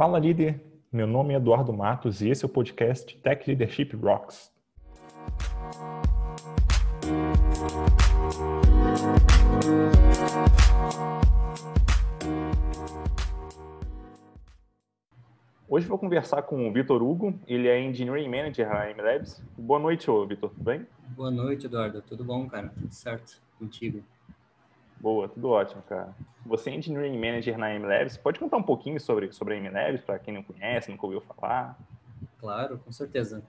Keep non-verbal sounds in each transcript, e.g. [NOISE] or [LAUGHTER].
Fala líder, meu nome é Eduardo Matos e esse é o podcast Tech Leadership Rocks. Hoje vou conversar com o Vitor Hugo, ele é Engineering Manager na MLabs. Boa noite, Vitor, tudo bem? Boa noite, Eduardo. Tudo bom, cara? Tudo certo contigo? Boa, tudo ótimo, cara. Você é Engineering Manager na MLabs. Pode contar um pouquinho sobre, sobre a MLabs, para quem não conhece, nunca ouviu falar? Claro, com certeza.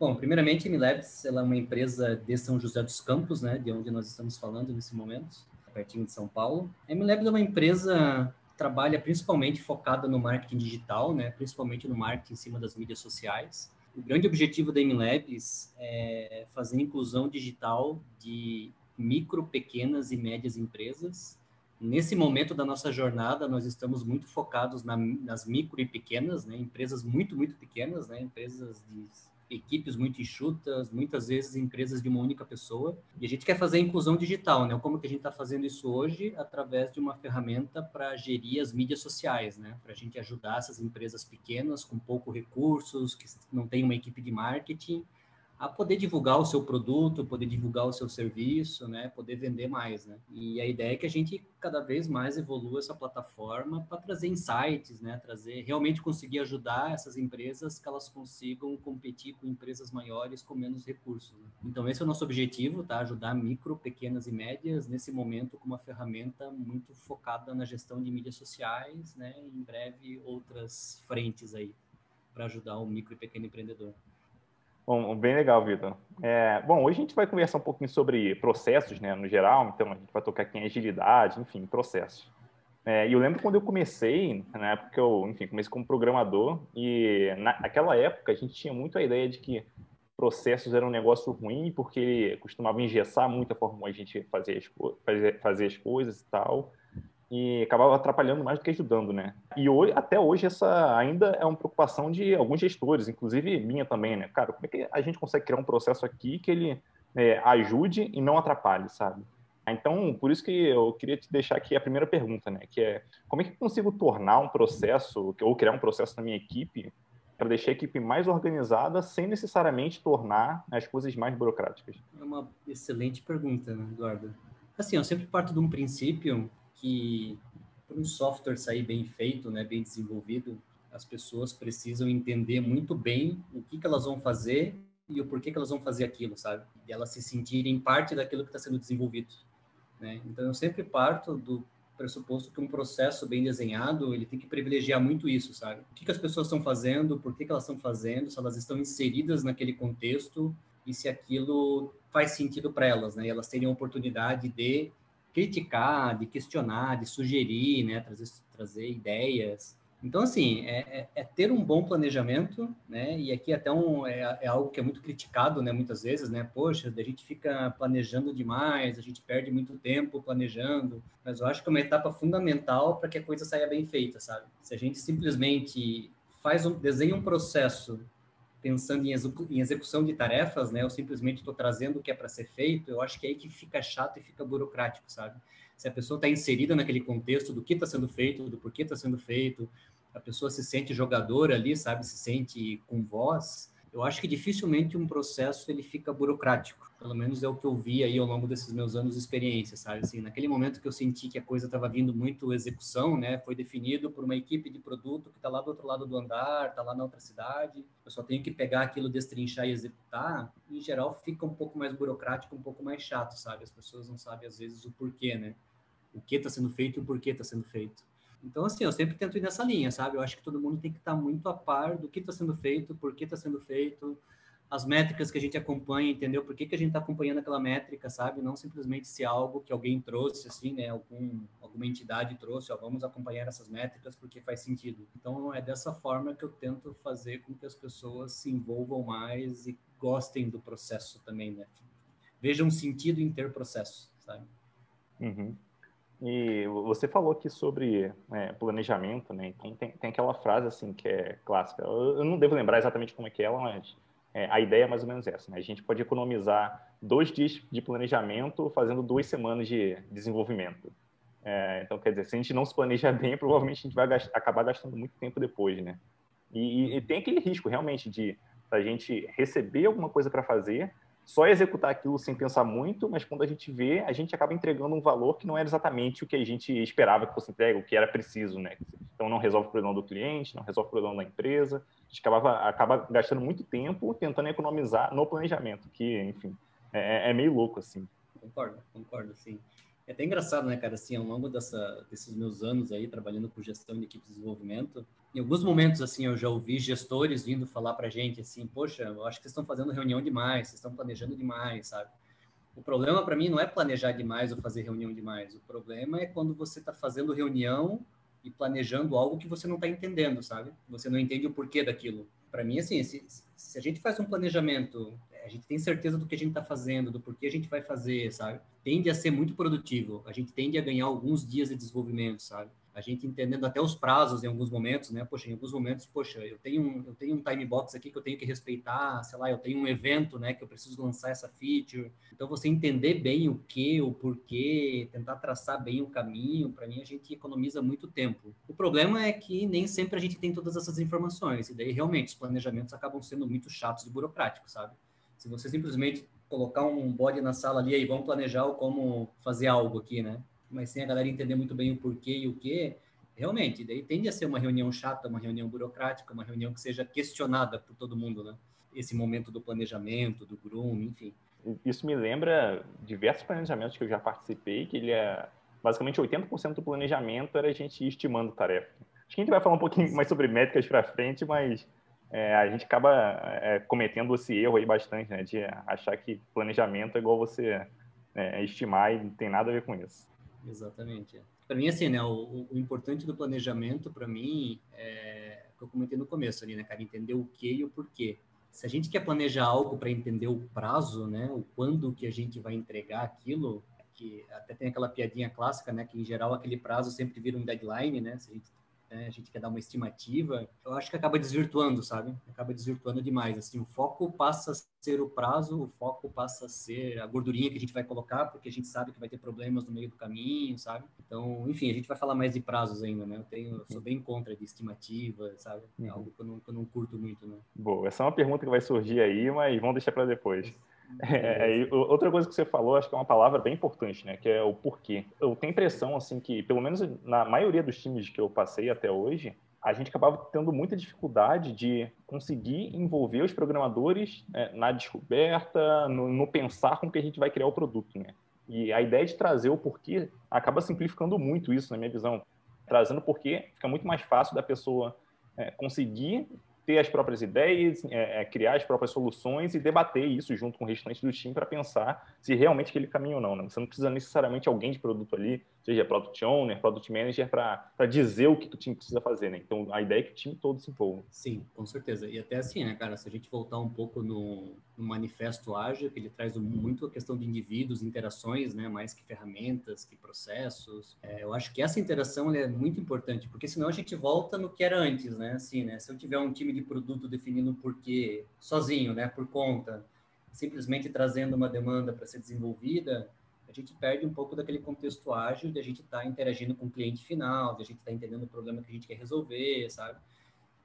Bom, primeiramente, a MLabs ela é uma empresa de São José dos Campos, né, de onde nós estamos falando nesse momento, pertinho de São Paulo. A MLabs é uma empresa trabalha principalmente focada no marketing digital, né, principalmente no marketing em cima das mídias sociais. O grande objetivo da MLabs é fazer inclusão digital de micro, pequenas e médias empresas. Nesse momento da nossa jornada, nós estamos muito focados na, nas micro e pequenas, né, empresas muito, muito pequenas, né, empresas de equipes muito enxutas, muitas vezes empresas de uma única pessoa. E a gente quer fazer a inclusão digital, né? Como que a gente está fazendo isso hoje? Através de uma ferramenta para gerir as mídias sociais, né? Para a gente ajudar essas empresas pequenas com pouco recursos, que não tem uma equipe de marketing, a poder divulgar o seu produto, poder divulgar o seu serviço, né, poder vender mais, né? E a ideia é que a gente cada vez mais evolua essa plataforma para trazer insights, né, trazer realmente conseguir ajudar essas empresas que elas consigam competir com empresas maiores com menos recursos. Né? Então esse é o nosso objetivo, tá? Ajudar micro, pequenas e médias nesse momento com uma ferramenta muito focada na gestão de mídias sociais, né? Em breve outras frentes aí para ajudar o micro e pequeno empreendedor. Bom, bem legal, Vitor. É, bom, hoje a gente vai conversar um pouquinho sobre processos, né, no geral. Então, a gente vai tocar aqui em agilidade, enfim, processos. É, e eu lembro quando eu comecei, na época que eu, enfim, comecei como programador, e naquela época a gente tinha muito a ideia de que processos eram um negócio ruim, porque ele costumava engessar muito a forma como a gente fazia as, fazia as coisas e tal e acabava atrapalhando mais do que ajudando, né? E hoje, até hoje essa ainda é uma preocupação de alguns gestores, inclusive minha também, né? Cara, como é que a gente consegue criar um processo aqui que ele é, ajude e não atrapalhe, sabe? Então, por isso que eu queria te deixar aqui a primeira pergunta, né? Que é como é que eu consigo tornar um processo ou criar um processo na minha equipe para deixar a equipe mais organizada sem necessariamente tornar as coisas mais burocráticas? É uma excelente pergunta, né, Eduardo. Assim, eu sempre parto de um princípio que para um software sair bem feito, né, bem desenvolvido, as pessoas precisam entender muito bem o que, que elas vão fazer e o porquê que elas vão fazer aquilo, sabe? E elas se sentirem parte daquilo que está sendo desenvolvido, né? Então eu sempre parto do pressuposto que um processo bem desenhado ele tem que privilegiar muito isso, sabe? O que, que as pessoas estão fazendo, por que, que elas estão fazendo, se elas estão inseridas naquele contexto e se aquilo faz sentido para elas, né? E elas terem a oportunidade de criticar, de questionar, de sugerir, né, trazer, trazer ideias. Então, assim, é, é, é, ter um bom planejamento, né? E aqui até um, é, é, algo que é muito criticado, né? Muitas vezes, né? Poxa, a gente fica planejando demais, a gente perde muito tempo planejando. Mas eu acho que é uma etapa fundamental para que a coisa saia bem feita, sabe? Se a gente simplesmente faz um, desenha um processo pensando em, execu em execução de tarefas, né? Eu simplesmente estou trazendo o que é para ser feito. Eu acho que é aí que fica chato e fica burocrático, sabe? Se a pessoa está inserida naquele contexto do que está sendo feito, do porquê está sendo feito, a pessoa se sente jogadora ali, sabe? Se sente com voz eu acho que dificilmente um processo ele fica burocrático. Pelo menos é o que eu vi aí ao longo desses meus anos de experiência, sabe? Assim, naquele momento que eu senti que a coisa estava vindo muito execução, né? Foi definido por uma equipe de produto que está lá do outro lado do andar, está lá na outra cidade. Eu só tenho que pegar aquilo, destrinchar e executar. Em geral, fica um pouco mais burocrático, um pouco mais chato, sabe? As pessoas não sabem às vezes o porquê, né? O que está sendo feito e o porquê está sendo feito. Então, assim, eu sempre tento ir nessa linha, sabe? Eu acho que todo mundo tem que estar muito a par do que está sendo feito, por que está sendo feito, as métricas que a gente acompanha, entendeu? Por que, que a gente está acompanhando aquela métrica, sabe? Não simplesmente se algo que alguém trouxe, assim, né? Algum, alguma entidade trouxe, ó, vamos acompanhar essas métricas porque faz sentido. Então, é dessa forma que eu tento fazer com que as pessoas se envolvam mais e gostem do processo também, né? Vejam sentido em ter processo, sabe? Uhum. E você falou aqui sobre é, planejamento, né? Então tem, tem aquela frase assim que é clássica. Eu, eu não devo lembrar exatamente como é que é ela, mas é, a ideia é mais ou menos essa. Né? A gente pode economizar dois dias de planejamento fazendo duas semanas de desenvolvimento. É, então, quer dizer, se a gente não se planeja [LAUGHS] bem, provavelmente a gente vai gastar, acabar gastando muito tempo depois, né? E, e, e tem aquele risco, realmente, de a gente receber alguma coisa para fazer, só executar aquilo sem pensar muito, mas quando a gente vê, a gente acaba entregando um valor que não era exatamente o que a gente esperava que fosse entregue, o que era preciso, né? Então não resolve o problema do cliente, não resolve o problema da empresa. A gente acaba, gastando muito tempo tentando economizar no planejamento, que, enfim, é, é meio louco, assim. Concordo, concordo, sim. É até engraçado, né, cara, assim, ao longo dessa, desses meus anos aí, trabalhando com gestão de equipe de desenvolvimento, em alguns momentos, assim, eu já ouvi gestores vindo falar pra gente, assim, poxa, eu acho que vocês estão fazendo reunião demais, vocês estão planejando demais, sabe? O problema para mim não é planejar demais ou fazer reunião demais. O problema é quando você está fazendo reunião e planejando algo que você não está entendendo, sabe? Você não entende o porquê daquilo. Para mim, assim, se, se, a gente faz um planejamento, a gente tem certeza do que a gente está fazendo, do porquê a gente vai fazer, sabe? Tende a ser muito produtivo. A gente tende a ganhar alguns dias de desenvolvimento, sabe? a gente entendendo até os prazos em alguns momentos, né? Poxa, em alguns momentos, poxa, eu tenho um, eu tenho um time box aqui que eu tenho que respeitar, sei lá, eu tenho um evento, né, que eu preciso lançar essa feature. Então você entender bem o que, o porquê, tentar traçar bem o caminho, para mim a gente economiza muito tempo. O problema é que nem sempre a gente tem todas essas informações e daí realmente os planejamentos acabam sendo muito chatos e burocráticos, sabe? Se você simplesmente colocar um bode na sala ali e vamos planejar como fazer algo aqui, né? mas sem a galera entender muito bem o porquê e o que, realmente, daí tende a ser uma reunião chata, uma reunião burocrática, uma reunião que seja questionada por todo mundo, né? Esse momento do planejamento, do groom, enfim. Isso me lembra diversos planejamentos que eu já participei, que ele é basicamente 80% do planejamento era a gente estimando tarefa. Acho que a gente vai falar um pouquinho mais sobre métricas para frente, mas é, a gente acaba é, cometendo esse erro aí bastante, né? De achar que planejamento é igual você é, estimar e não tem nada a ver com isso. Exatamente. Para mim, assim, né, o, o importante do planejamento, para mim, é o que eu comentei no começo ali, né, cara, entender o que e o porquê. Se a gente quer planejar algo para entender o prazo, né, o quando que a gente vai entregar aquilo, que até tem aquela piadinha clássica, né, que em geral aquele prazo sempre vira um deadline, né, se a gente né? a gente quer dar uma estimativa, eu acho que acaba desvirtuando, sabe? Acaba desvirtuando demais. Assim, o foco passa a ser o prazo, o foco passa a ser a gordurinha que a gente vai colocar, porque a gente sabe que vai ter problemas no meio do caminho, sabe? Então, enfim, a gente vai falar mais de prazos ainda, né? Eu, tenho, eu sou bem contra de estimativa, sabe? É algo que eu, não, que eu não curto muito, né? Boa, essa é uma pergunta que vai surgir aí, mas vamos deixar para depois. É, outra coisa que você falou, acho que é uma palavra bem importante, né? Que é o porquê. Eu tenho impressão, assim, que pelo menos na maioria dos times que eu passei até hoje, a gente acabava tendo muita dificuldade de conseguir envolver os programadores né, na descoberta, no, no, pensar como que a gente vai criar o produto, né? E a ideia de trazer o porquê acaba simplificando muito isso, na minha visão. Trazendo o porquê, fica muito mais fácil da pessoa é, conseguir ter as próprias ideias, é, é, criar as próprias soluções e debater isso junto com o restante do time para pensar se realmente aquele caminho ou não. Né? Você não precisa necessariamente alguém de produto ali, seja product owner, product manager, para dizer o que o time precisa fazer. Né? Então, a ideia é que o time todo se envolva. Sim, com certeza. E até assim, né, cara, se a gente voltar um pouco no, no manifesto ágil, que ele traz muito a questão de indivíduos, interações, né, mais que ferramentas, que processos. É, eu acho que essa interação é muito importante, porque senão a gente volta no que era antes, né? Assim, né? Se eu tiver um time de produto definindo o porquê sozinho, né, por conta, simplesmente trazendo uma demanda para ser desenvolvida, a gente perde um pouco daquele contexto ágil de a gente estar tá interagindo com o cliente final, de a gente estar tá entendendo o problema que a gente quer resolver, sabe?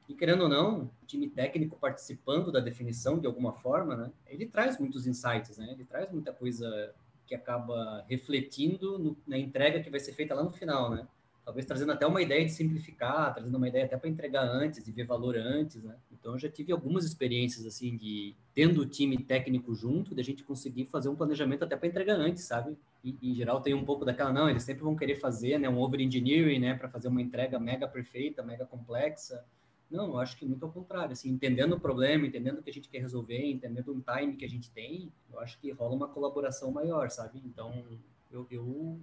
E querendo ou não, o time técnico participando da definição de alguma forma, né, ele traz muitos insights, né? Ele traz muita coisa que acaba refletindo no, na entrega que vai ser feita lá no final, né? Talvez trazendo até uma ideia de simplificar, trazendo uma ideia até para entregar antes, de ver valor antes, né? Então eu já tive algumas experiências assim de tendo o time técnico junto, de a gente conseguir fazer um planejamento até para entregar antes, sabe? E, em geral tem um pouco daquela não, eles sempre vão querer fazer, né, um over engineering, né, para fazer uma entrega mega perfeita, mega complexa. Não, eu acho que muito ao contrário, assim, entendendo o problema, entendendo o que a gente quer resolver, entendendo o time que a gente tem, eu acho que rola uma colaboração maior, sabe? Então, eu, eu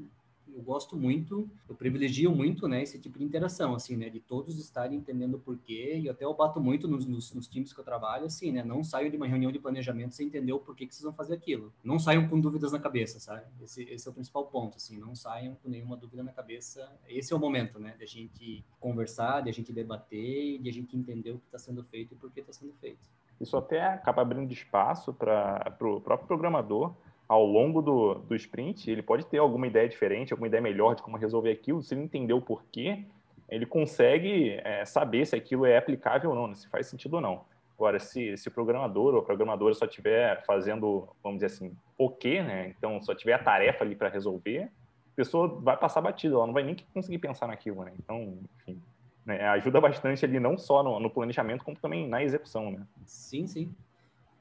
eu gosto muito, eu privilegio muito, né, esse tipo de interação, assim, né, de todos estarem entendendo o porquê, e até eu bato muito nos, nos, nos, times que eu trabalho, assim, né, não saio de uma reunião de planejamento sem entender o porquê que vocês vão fazer aquilo. Não saiam com dúvidas na cabeça, sabe? Esse, esse é o principal ponto, assim, não saiam com nenhuma dúvida na cabeça. Esse é o momento, né, de a gente conversar, de a gente debater, de a gente entender o que está sendo feito e por que está sendo feito. Isso até acaba abrindo espaço para o pro próprio programador ao longo do, do sprint, ele pode ter alguma ideia diferente, alguma ideia melhor de como resolver aquilo. Se ele entender o porquê, ele consegue é, saber se aquilo é aplicável ou não, né? se faz sentido ou não. Agora, se, se o programador ou a programadora só estiver fazendo, vamos dizer assim, o quê, né? Então, só tiver a tarefa ali para resolver, a pessoa vai passar batida, ela não vai nem conseguir pensar naquilo, né? Então, enfim, né? ajuda bastante ali não só no, no planejamento, como também na execução, né? Sim, sim.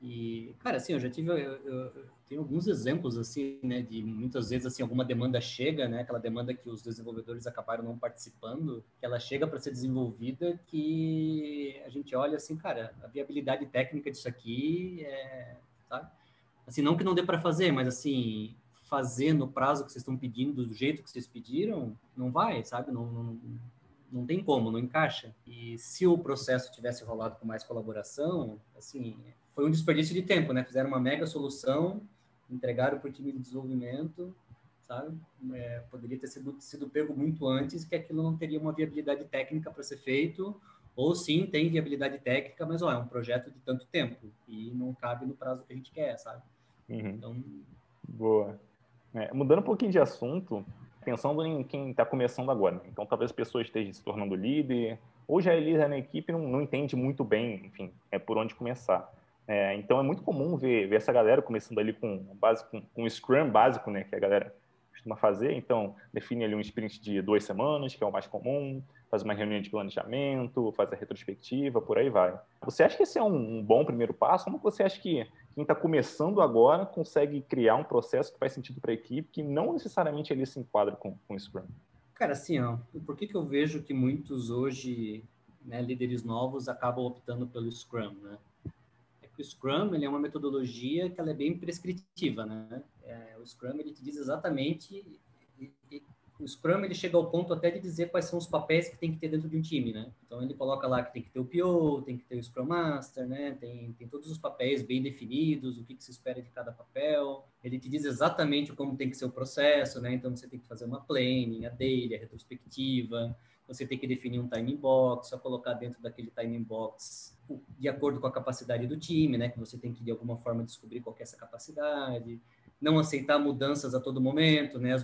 E, cara, assim, eu já tive, eu, eu, eu, tenho alguns exemplos, assim, né, de muitas vezes, assim, alguma demanda chega, né, aquela demanda que os desenvolvedores acabaram não participando, que ela chega para ser desenvolvida, que a gente olha, assim, cara, a viabilidade técnica disso aqui é, sabe? Assim, não que não dê para fazer, mas, assim, fazer no prazo que vocês estão pedindo, do jeito que vocês pediram, não vai, sabe? Não, não, não tem como, não encaixa. E se o processo tivesse rolado com mais colaboração, assim, foi um desperdício de tempo, né? Fizeram uma mega solução, entregaram para o time de desenvolvimento, sabe? É, poderia ter sido, sido pego muito antes, que aquilo não teria uma viabilidade técnica para ser feito, ou sim tem viabilidade técnica, mas ó, é um projeto de tanto tempo e não cabe no prazo que a gente quer, sabe? Uhum. Então, boa. É, mudando um pouquinho de assunto, pensando em quem está começando agora. Né? Então, talvez a pessoa esteja se tornando líder, ou já é líder na equipe, não, não entende muito bem, enfim, é por onde começar. É, então é muito comum ver, ver, essa galera começando ali com base com, com o Scrum básico, né, que a galera costuma fazer. Então define ali um sprint de duas semanas, que é o mais comum, faz uma reunião de planejamento, faz a retrospectiva, por aí vai. Você acha que esse é um, um bom primeiro passo? Como você acha que quem está começando agora consegue criar um processo que faz sentido para a equipe, que não necessariamente ele se enquadra com, com o Scrum? Cara, assim, ó, por que, que eu vejo que muitos hoje, né, líderes novos, acabam optando pelo Scrum, né? O Scrum ele é uma metodologia que ela é bem prescritiva, né? É, o Scrum ele te diz exatamente e, e, o Scrum ele chega ao ponto até de dizer quais são os papéis que tem que ter dentro de um time, né? Então ele coloca lá que tem que ter o PO, tem que ter o Scrum Master, né? Tem, tem todos os papéis bem definidos, o que, que se espera de cada papel. Ele te diz exatamente como tem que ser o processo, né? Então você tem que fazer uma planning, a daily, a retrospectiva, você tem que definir um timing box, só colocar dentro daquele timing box de acordo com a capacidade do time, né? Que você tem que de alguma forma descobrir qual é essa capacidade, não aceitar mudanças a todo momento, né?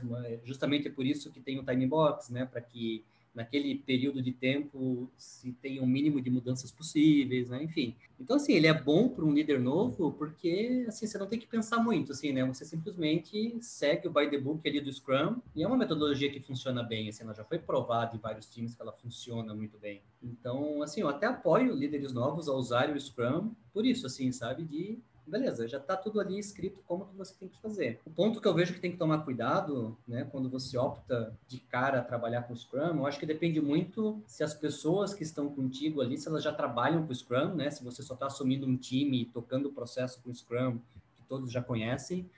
Justamente é por isso que tem o timing box, né? Para que naquele período de tempo se tem o um mínimo de mudanças possíveis, né? Enfim. Então, assim, ele é bom para um líder novo porque, assim, você não tem que pensar muito, assim, né? Você simplesmente segue o by the book ali do Scrum e é uma metodologia que funciona bem, assim, ela já foi provada em vários times que ela funciona muito bem. Então, assim, eu até apoio líderes novos a usarem o Scrum por isso, assim, sabe? De beleza, já está tudo ali escrito como que você tem que fazer. O ponto que eu vejo que tem que tomar cuidado, né, quando você opta de cara a trabalhar com Scrum, eu acho que depende muito se as pessoas que estão contigo ali, se elas já trabalham com Scrum, né, se você só está assumindo um time tocando o processo com Scrum, que todos já conhecem,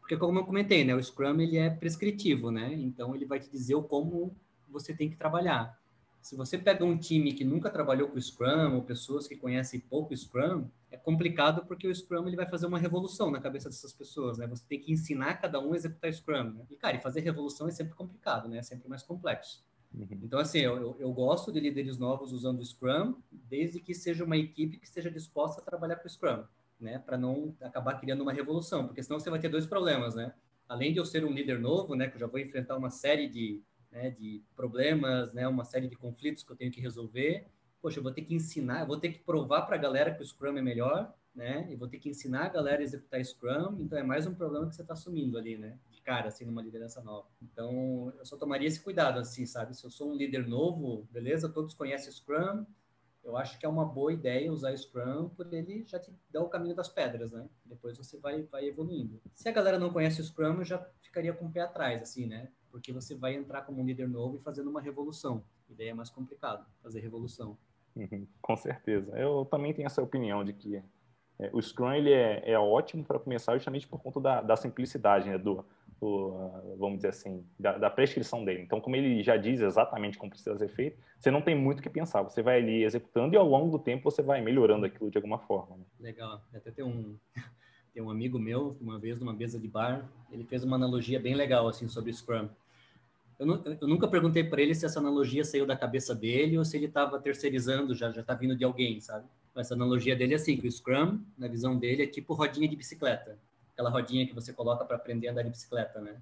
porque como eu comentei, né, o Scrum ele é prescritivo, né, então ele vai te dizer o como você tem que trabalhar. Se você pega um time que nunca trabalhou com Scrum ou pessoas que conhecem pouco Scrum, é complicado porque o Scrum ele vai fazer uma revolução na cabeça dessas pessoas, né? Você tem que ensinar cada um a executar Scrum. Né? E, cara, e fazer revolução é sempre complicado, né? É sempre mais complexo. Uhum. Então, assim, eu, eu gosto de líderes novos usando o Scrum, desde que seja uma equipe que esteja disposta a trabalhar com o Scrum, né? Para não acabar criando uma revolução, porque senão você vai ter dois problemas, né? Além de eu ser um líder novo, né? Que eu já vou enfrentar uma série de né, de problemas, né, uma série de conflitos que eu tenho que resolver. Poxa, eu vou ter que ensinar, eu vou ter que provar para a galera que o Scrum é melhor, né? E vou ter que ensinar a galera a executar Scrum. Então é mais um problema que você está assumindo ali, né? De cara, assim, numa liderança nova. Então eu só tomaria esse cuidado, assim, sabe? Se eu sou um líder novo, beleza? Todos conhecem Scrum. Eu acho que é uma boa ideia usar Scrum, porque ele já te dá o caminho das pedras, né? Depois você vai, vai evoluindo. Se a galera não conhece o Scrum, eu já ficaria com o pé atrás, assim, né? Porque você vai entrar como um líder novo e fazendo uma revolução. E daí é mais complicado fazer revolução. Uhum, com certeza. Eu também tenho essa opinião de que é, o Scrum ele é, é ótimo para começar justamente por conta da, da simplicidade, né, do, do uh, vamos dizer assim, da, da, prescrição dele. Então, como ele já diz exatamente como precisa ser feito, você não tem muito o que pensar. Você vai ali executando e ao longo do tempo você vai melhorando aquilo de alguma forma. Né? Legal. Até tem um tem um amigo meu, uma vez numa mesa de bar, ele fez uma analogia bem legal assim sobre Scrum. Eu, eu nunca perguntei para ele se essa analogia saiu da cabeça dele ou se ele estava terceirizando, já já está vindo de alguém, sabe? Essa analogia dele é assim, que o Scrum, na visão dele, é tipo rodinha de bicicleta. aquela rodinha que você coloca para aprender a andar de bicicleta, né?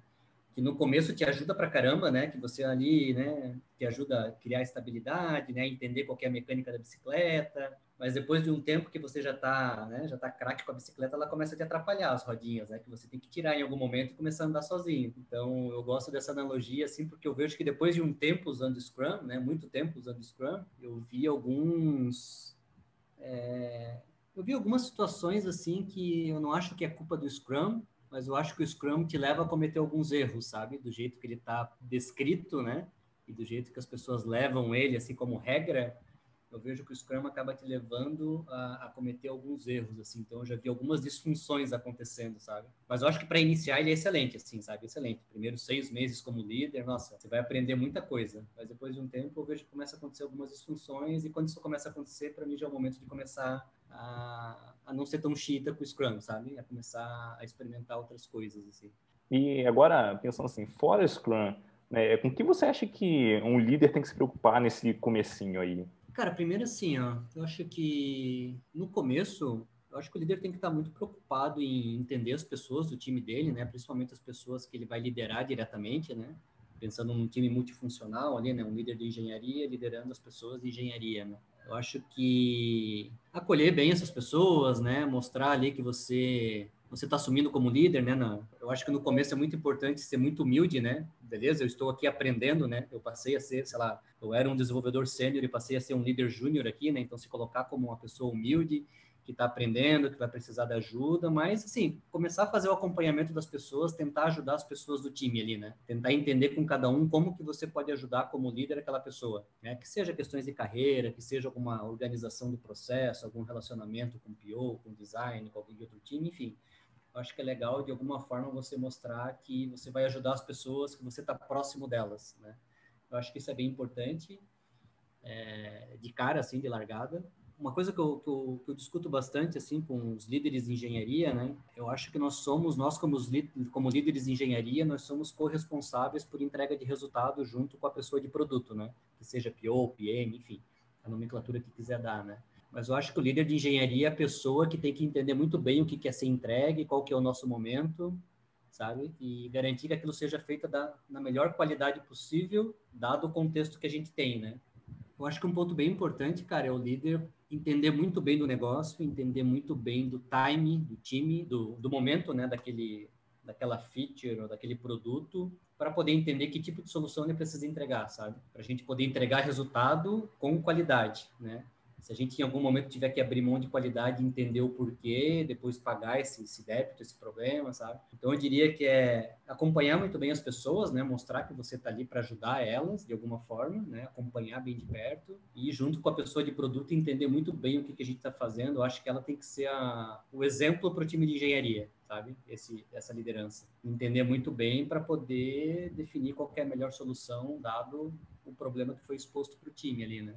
Que no começo te ajuda para caramba, né? Que você ali, né, te ajuda a criar estabilidade, né, entender qual é a mecânica da bicicleta, mas depois de um tempo que você já está, né, já tá craque com a bicicleta, ela começa a te atrapalhar as rodinhas, né, que você tem que tirar em algum momento e começar a andar sozinho. Então, eu gosto dessa analogia, assim, porque eu vejo que depois de um tempo usando Scrum, né, muito tempo usando Scrum, eu vi alguns... É, eu vi algumas situações, assim, que eu não acho que é culpa do Scrum, mas eu acho que o Scrum te leva a cometer alguns erros, sabe? Do jeito que ele está descrito, né? E do jeito que as pessoas levam ele, assim, como regra, eu vejo que o Scrum acaba te levando a, a, cometer alguns erros, assim. Então, eu já vi algumas disfunções acontecendo, sabe? Mas eu acho que para iniciar ele é excelente, assim, sabe? Excelente. Primeiros seis meses como líder, nossa, você vai aprender muita coisa. Mas depois de um tempo, eu vejo que começa a acontecer algumas disfunções e quando isso começa a acontecer, para mim já é o momento de começar a, a não ser tão chita com o Scrum, sabe? A começar a experimentar outras coisas, assim. E agora, pensando assim, fora Scrum, né, com que você acha que um líder tem que se preocupar nesse comecinho aí? Cara, primeiro assim, ó, eu acho que no começo, eu acho que o líder tem que estar muito preocupado em entender as pessoas do time dele, né? Principalmente as pessoas que ele vai liderar diretamente, né? Pensando num time multifuncional ali, né? Um líder de engenharia liderando as pessoas de engenharia, né? Eu acho que acolher bem essas pessoas, né? Mostrar ali que você você está assumindo como líder, né? Na, eu acho que no começo é muito importante ser muito humilde, né? Beleza, eu estou aqui aprendendo, né? Eu passei a ser, sei lá, eu era um desenvolvedor sênior e passei a ser um líder júnior aqui, né? Então, se colocar como uma pessoa humilde, que está aprendendo, que vai precisar de ajuda, mas assim, começar a fazer o acompanhamento das pessoas, tentar ajudar as pessoas do time ali, né? Tentar entender com cada um como que você pode ajudar como líder aquela pessoa, né? Que seja questões de carreira, que seja alguma organização do processo, algum relacionamento com o PO, com o design, com alguém de outro time, enfim acho que é legal de alguma forma você mostrar que você vai ajudar as pessoas, que você está próximo delas, né? Eu acho que isso é bem importante, é, de cara, assim, de largada. Uma coisa que eu, que, eu, que eu, discuto bastante, assim, com os líderes de engenharia, né? Eu acho que nós somos, nós como, os, como líderes de engenharia, nós somos corresponsáveis por entrega de resultado junto com a pessoa de produto, né? Que seja PO, PM, enfim, a nomenclatura que quiser dar, né? Mas eu acho que o líder de engenharia é a pessoa que tem que entender muito bem o que quer ser entregue, qual que é o nosso momento, sabe? E garantir que aquilo seja feito da, na melhor qualidade possível, dado o contexto que a gente tem, né? Eu acho que um ponto bem importante, cara, é o líder entender muito bem do negócio, entender muito bem do time, do time, do, do momento, né, daquele, daquela feature ou daquele produto, para poder entender que tipo de solução ele precisa entregar, sabe? Para a gente poder entregar resultado com qualidade, né? Se a gente em algum momento tiver que abrir mão de qualidade, entender o porquê, depois pagar esse, esse débito, esse problema, sabe? Então eu diria que é acompanhar muito bem as pessoas, né? Mostrar que você está ali para ajudar elas de alguma forma, né? Acompanhar bem de perto e junto com a pessoa de produto entender muito bem o que, que a gente está fazendo. Eu acho que ela tem que ser a, o exemplo para o time de engenharia, sabe? Esse, essa liderança. Entender muito bem para poder definir qual é a melhor solução dado o problema que foi exposto para o time ali, né?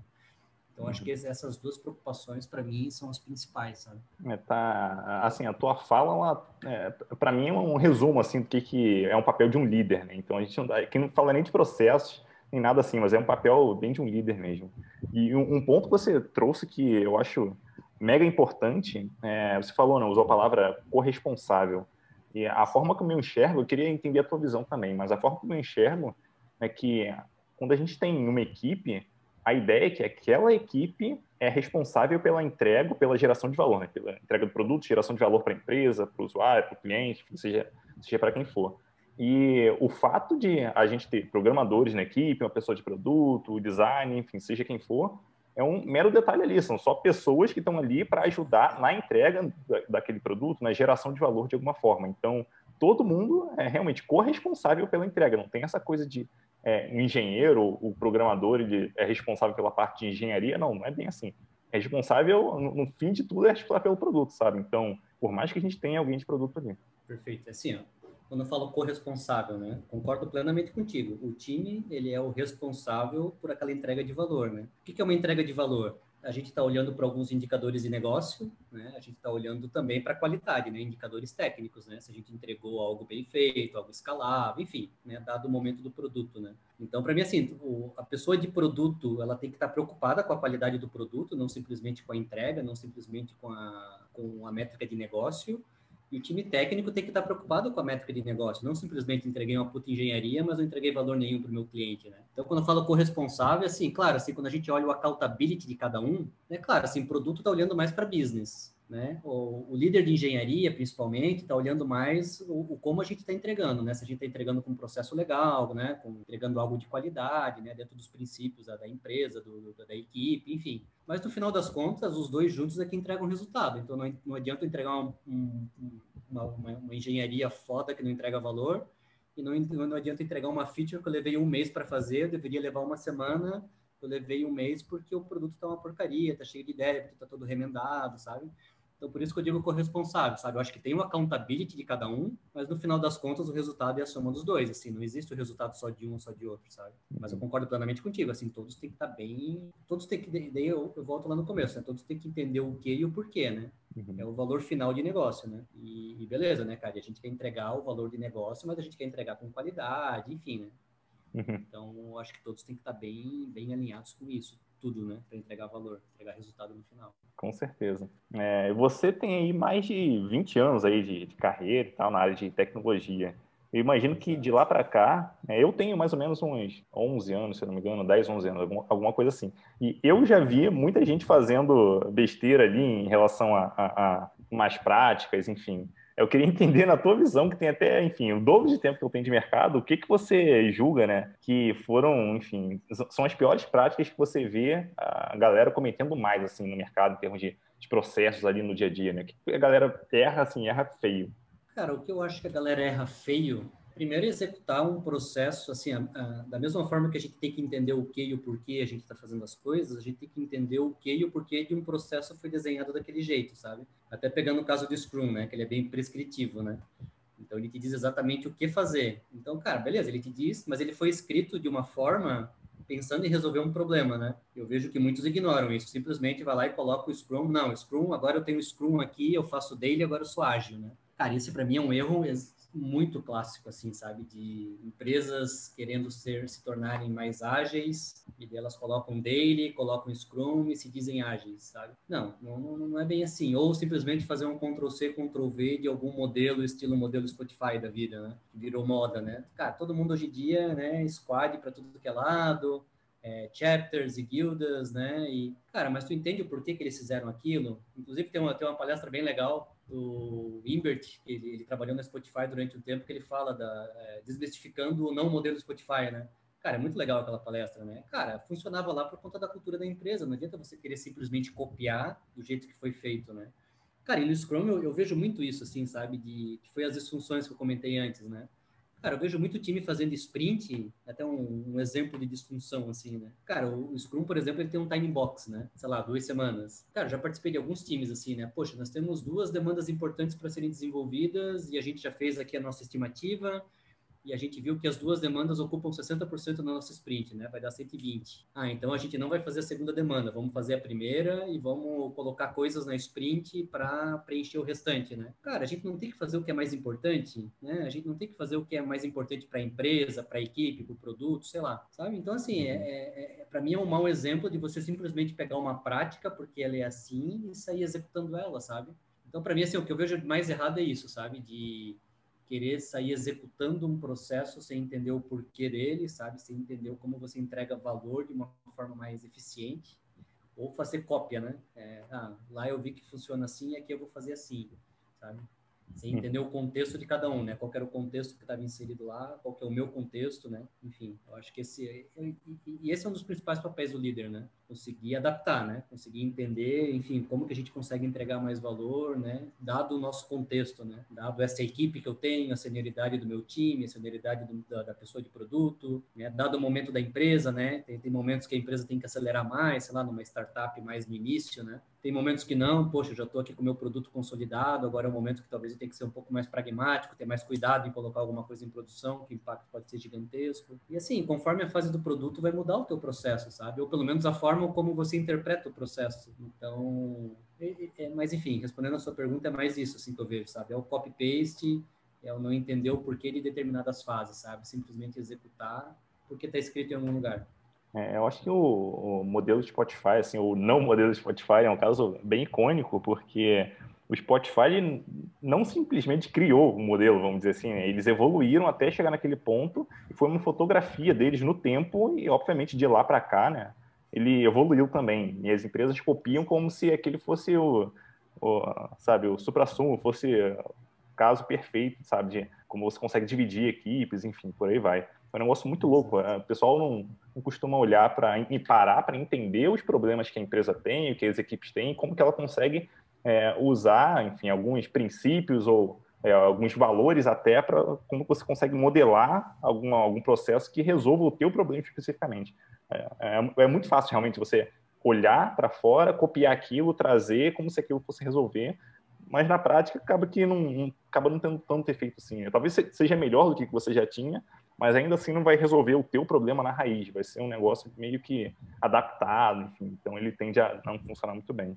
Então, acho que uhum. essas duas preocupações, para mim, são as principais, sabe? É, tá, assim, a tua fala, é, para mim, é um resumo, assim, do que, que é um papel de um líder, né? Então, a gente não, aqui não fala nem de processos, nem nada assim, mas é um papel bem de um líder mesmo. E um, um ponto que você trouxe que eu acho mega importante, é, você falou, não, né, usou a palavra corresponsável. E a forma como eu enxergo, eu queria entender a tua visão também, mas a forma como eu enxergo é que quando a gente tem uma equipe, a ideia é que aquela equipe é responsável pela entrega, pela geração de valor, né? pela entrega do produto, geração de valor para a empresa, para o usuário, para o cliente, seja, seja para quem for. E o fato de a gente ter programadores na equipe, uma pessoa de produto, design, enfim, seja quem for, é um mero detalhe ali. São só pessoas que estão ali para ajudar na entrega daquele produto, na geração de valor de alguma forma. Então, todo mundo é realmente corresponsável pela entrega. Não tem essa coisa de é, um engenheiro, o programador, ele é responsável pela parte de engenharia. Não, não é bem assim. É responsável, no, no fim de tudo, é responsável pelo produto, sabe? Então, por mais que a gente tenha alguém de produto ali. Perfeito. É assim, ó, quando eu falo corresponsável, né? Concordo plenamente contigo. O time, ele é o responsável por aquela entrega de valor, né? O que é uma entrega de valor? A gente está olhando para alguns indicadores de negócio, né? A gente está olhando também para a qualidade, né? Indicadores técnicos, né? Se a gente entregou algo bem feito, algo escalável, enfim, né? Dado o momento do produto, né? Então, para mim, assim, o, a pessoa de produto, ela tem que estar tá preocupada com a qualidade do produto, não simplesmente com a entrega, não simplesmente com a, com a métrica de negócio, E o time técnico tem que estar preocupado com a métrica de negócio, não simplesmente entreguei uma puta engenharia, mas não entreguei valor nenhum para o meu cliente, né? Então, quando eu falo corresponsável, assim, claro, assim, quando a gente olha o accountability de cada um, é né, claro, assim, o produto está olhando mais para business, né? O, o, líder de engenharia, principalmente, está olhando mais o, o, como a gente está entregando, né? Se a gente está entregando com um processo legal, né? Com, entregando algo de qualidade, né? Dentro dos princípios da, da empresa, do, do, da equipe, enfim. Mas no final das contas, os dois juntos é que entregam resultado. Então não, não adianta entregar um, um, uma, uma, uma, engenharia foda que não entrega valor e não, não adianta entregar uma feature que eu levei um mês para fazer, eu deveria levar uma semana, eu levei um mês porque o produto está uma porcaria, está cheio de débito, está todo remendado, sabe? Então, por isso que eu digo corresponsável, sabe? Eu acho que tem uma accountability de cada um, mas no final das contas o resultado é a soma dos dois, assim, não existe o resultado só de um ou só de outro, sabe? Mas eu uhum. concordo plenamente contigo, assim, todos têm que estar tá bem, todos têm que, daí eu, eu volto lá no começo, né? Todos têm que entender o que e o porquê, né? Uhum. É o valor final de negócio, né? E, e beleza, né, cara? E a gente quer entregar o valor de negócio, mas a gente quer entregar com qualidade, enfim, né? Uhum. Então, acho que todos têm que estar tá bem, bem alinhados com isso tudo, né? Para entregar valor, entregar resultado no final. Com certeza. É, você tem aí mais de 20 anos aí de, de, carreira e tal na área de tecnologia. Eu imagino que de lá para cá, é, eu tenho mais ou menos uns 11 anos, se não me engano, 10, 11 anos, alguma, alguma coisa assim. E eu já vi muita gente fazendo besteira ali em relação a, a, a mais práticas, enfim. Eu queria [LAUGHS] entender na tua visão, que tem até, enfim, o dobro de tempo que eu tenho de mercado, o que, que você julga, né, que foram, enfim, são as piores práticas que você vê a galera cometendo mais, assim, no mercado, em termos de, de processos ali no dia a dia, né? Que a galera erra, assim, erra feio. Cara, o que eu acho que a galera erra feio primeiro executar um processo assim, a, a, da mesma forma que a gente tem que entender o que e o porquê a gente está fazendo as coisas, a gente tem que entender o que e o porquê de um processo foi desenhado daquele jeito, sabe? Até pegando o caso do Scrum, né, que ele é bem prescritivo, né? Então ele te diz exatamente o que fazer. Então, cara, beleza, ele te diz, mas ele foi escrito de uma forma pensando em resolver um problema, né? Eu vejo que muitos ignoram isso, simplesmente vai lá e coloca o Scrum, não, Scrum, agora eu tenho Scrum aqui, eu faço dele, agora eu sou ágil, né? Cara, isso para mim é um erro muito clássico, assim, sabe? De empresas querendo ser, se tornarem mais ágeis, e elas colocam daily, colocam Scrum e se dizem ágeis, sabe? Não, não, não é bem assim. Ou simplesmente fazer um Ctrl-C, Ctrl-V de algum modelo, estilo modelo Spotify da vida, né? Virou moda, né? Cara, todo mundo hoje em dia, né? Squad para tudo que é lado, é, chapters e guildas, né? E, cara, mas tu entende o porquê que eles fizeram aquilo? Inclusive, tem uma, tem uma palestra bem legal o Imbert, ele, ele, trabalhou na Spotify durante um tempo, que ele fala da é, desmistificando o não modelo Spotify, né? Cara, é muito legal aquela palestra, né? Cara, funcionava lá por conta da cultura da empresa. Não adianta você querer simplesmente copiar do jeito que foi feito, né? Cara, e no Scrum eu, eu vejo muito isso, assim, sabe? De que foi as disfunções que eu comentei antes, né? Cara, eu vejo muito time fazendo sprint, até um, um, exemplo de disfunção, assim, né? Cara, o, Scrum, por exemplo, ele tem um time box, né? Sei lá, duas semanas. Cara, já participei de alguns times, assim, né? Poxa, nós temos duas demandas importantes para serem desenvolvidas e a gente já fez aqui a nossa estimativa, e a gente viu que as duas demandas ocupam 60% da nossa sprint, né? Vai dar 120. Ah, então a gente não vai fazer a segunda demanda, vamos fazer a primeira e vamos colocar coisas na sprint para preencher o restante, né? Cara, a gente não tem que fazer o que é mais importante, né? A gente não tem que fazer o que é mais importante para a empresa, para a equipe, para o produto, sei lá, sabe? Então, assim, é, é, é para mim é um mau exemplo de você simplesmente pegar uma prática porque ela é assim e sair executando ela, sabe? Então, para mim, assim, o que eu vejo mais errado é isso, sabe? De querer sair executando um processo sem entender o porquê dele, sabe? Sem entender como você entrega valor de uma forma mais eficiente. Ou fazer cópia, né? É, ah, lá eu vi que funciona assim, aqui eu vou fazer assim, sabe? sem hum. entender o contexto de cada um, né? Qual era o contexto que estava inserido lá, qual que é o meu contexto, né? Enfim, eu acho que esse e, e esse é um dos principais papéis do líder, né? Conseguir adaptar, né? Conseguir entender, enfim, como que a gente consegue entregar mais valor, né? Dado o nosso contexto, né? Dado essa equipe que eu tenho, a senioridade do meu time, a senioridade do, da, da, pessoa de produto, né? Dado o momento da empresa, né? Tem, tem momentos que a empresa tem que acelerar mais, sei lá, numa startup mais no início, né? Tem momentos que não, poxa, já estou aqui com o meu produto consolidado, agora é um momento que talvez eu tenha que ser um pouco mais pragmático, ter mais cuidado em colocar alguma coisa em produção, que o impacto pode ser gigantesco. E assim, conforme a fase do produto, vai mudar o teu processo, sabe? Ou pelo menos a forma como você interpreta o processo. Então, é, é, mas enfim, respondendo a sua pergunta, é mais isso assim que eu vejo, sabe? É o copy-paste, é o não entender o porquê de determinadas fases, sabe? Simplesmente executar porque está escrito em algum lugar. É, eu acho que o, o, modelo Spotify, assim, o não modelo Spotify é um caso bem icônico, porque o Spotify não simplesmente criou o modelo, vamos dizer assim, né? eles evoluíram até chegar naquele ponto e foi uma fotografia deles no tempo e, obviamente, de lá para cá, né? Ele evoluiu também e as empresas copiam como se aquele fosse o, o sabe, o supra-sumo, fosse o caso perfeito, sabe, de como você consegue dividir equipes, enfim, por aí vai. É um negócio muito louco. Né? O pessoal não, não costuma olhar para e parar para entender os problemas que a empresa tem, o que as equipes têm, como que ela consegue é, usar, enfim, alguns princípios ou é, alguns valores até para como você consegue modelar algum, algum processo que resolva o teu problema especificamente. É, é, é muito fácil realmente você olhar para fora, copiar aquilo, trazer como se aquilo fosse resolver, mas na prática acaba que não, não acaba não tendo tanto efeito assim. Talvez seja melhor do que você já tinha, mas ainda assim não vai resolver o teu problema na raiz, vai ser um negócio meio que adaptado, enfim, então ele tende a não funcionar muito bem.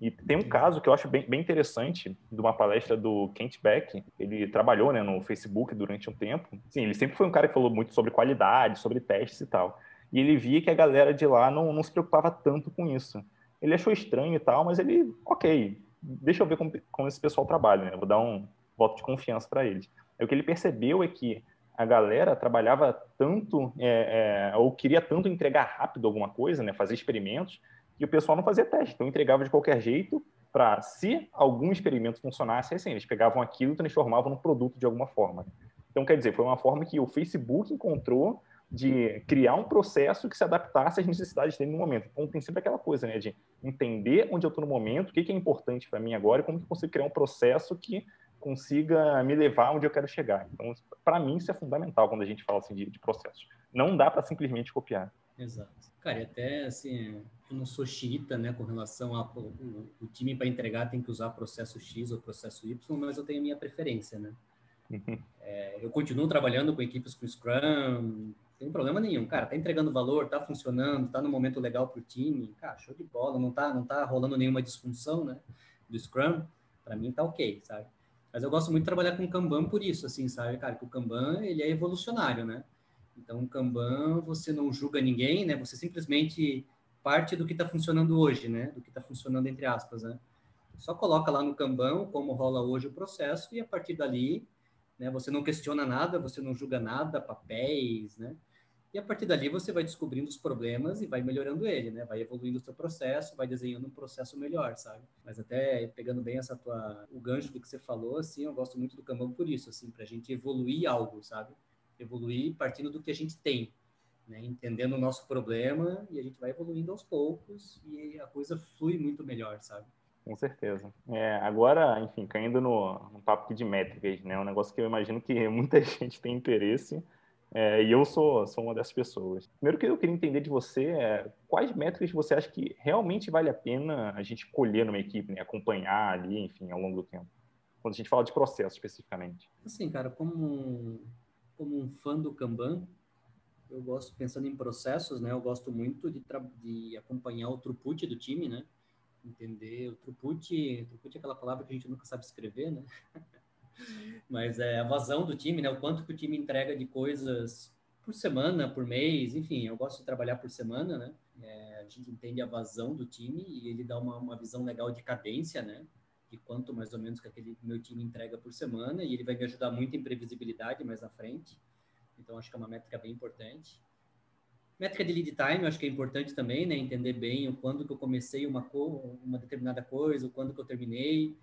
E tem um caso que eu acho bem, bem interessante, de uma palestra do Kent Beck. Ele trabalhou né, no Facebook durante um tempo. Sim, ele sempre foi um cara que falou muito sobre qualidade, sobre testes e tal. E ele via que a galera de lá não, não se preocupava tanto com isso. Ele achou estranho e tal, mas ele, ok, deixa eu ver como, como esse pessoal trabalha, né? Vou dar um voto de confiança para eles. Aí o que ele percebeu é que a galera trabalhava tanto, é, é, ou queria tanto entregar rápido alguma coisa, né? Fazer experimentos, e o pessoal não fazia teste, então entregava de qualquer jeito para, se algum experimento funcionasse, assim, eles pegavam aquilo e transformavam num produto de alguma forma. Então, quer dizer, foi uma forma que o Facebook encontrou de criar um processo que se adaptasse às necessidades dele no momento. Então, tem sempre aquela coisa, né, de entender onde eu estou no momento, o que, é importante para mim agora e como eu consigo criar um processo que consiga me levar onde eu quero chegar. Então, para mim, isso é fundamental quando a gente fala assim, de, de processos. Não dá para simplesmente copiar. Exato. Cara, e até assim, eu não sou xiita, né, com relação ao o, o, time para entregar tem que usar processo X ou processo Y, mas eu tenho a minha preferência, né? Uhum. É, eu continuo trabalhando com equipes com Scrum, tem problema nenhum. Cara, tá entregando valor, tá funcionando, tá no momento legal pro time, cara, show de bola, não tá, não tá rolando nenhuma disfunção, né, do Scrum, para mim tá ok, sabe? Mas eu gosto muito de trabalhar com Kanban por isso, assim, sabe, cara, que o Kanban, ele é evolucionário, né? Então, o Kanban, você não julga ninguém, né? Você simplesmente parte do que está funcionando hoje, né? Do que está funcionando entre aspas, né? Só coloca lá no Kanban como rola hoje o processo e a partir dali, né? Você não questiona nada, você não julga nada, papéis, né? E a partir dali você vai descobrindo os problemas e vai melhorando ele, né? Vai evoluindo o seu processo, vai desenhando um processo melhor, sabe? Mas até pegando bem essa tua o gancho do que você falou, assim, eu gosto muito do Kanban por isso, assim, para a gente evoluir algo, sabe? evoluir partindo do que a gente tem, né? entendendo o nosso problema e a gente vai evoluindo aos poucos e a coisa flui muito melhor, sabe? Com certeza. É, agora, enfim, caindo no, no papo de métricas, né? Um negócio que eu imagino que [LAUGHS] muita gente tem interesse é, e eu sou, sou uma dessas pessoas. Primeiro que eu queria entender de você é quais métricas você acha que realmente vale a pena a gente colher numa equipe, né? acompanhar ali, enfim, ao longo do tempo. Quando a gente fala de processo especificamente. Assim, cara, como como um fã do Kanban, eu gosto, pensando em processos, né? Eu gosto muito de, de acompanhar o throughput do time, né? Entender o throughput, throughput é aquela palavra que a gente nunca sabe escrever, né? [LAUGHS] Mas é a vazão do time, né? O quanto que o time entrega de coisas por semana, por mês, enfim, eu gosto de trabalhar por semana, né? É, a gente entende a vazão do time e ele dá uma, uma visão legal de cadência, né? de quanto mais ou menos que aquele meu time entrega por semana e ele vai me ajudar muito em previsibilidade mais na frente. Então acho que é uma métrica bem importante. Métrica de lead time, acho que é importante também, né? Entender bem o quando que eu comecei uma, uma determinada coisa, o quando que eu terminei.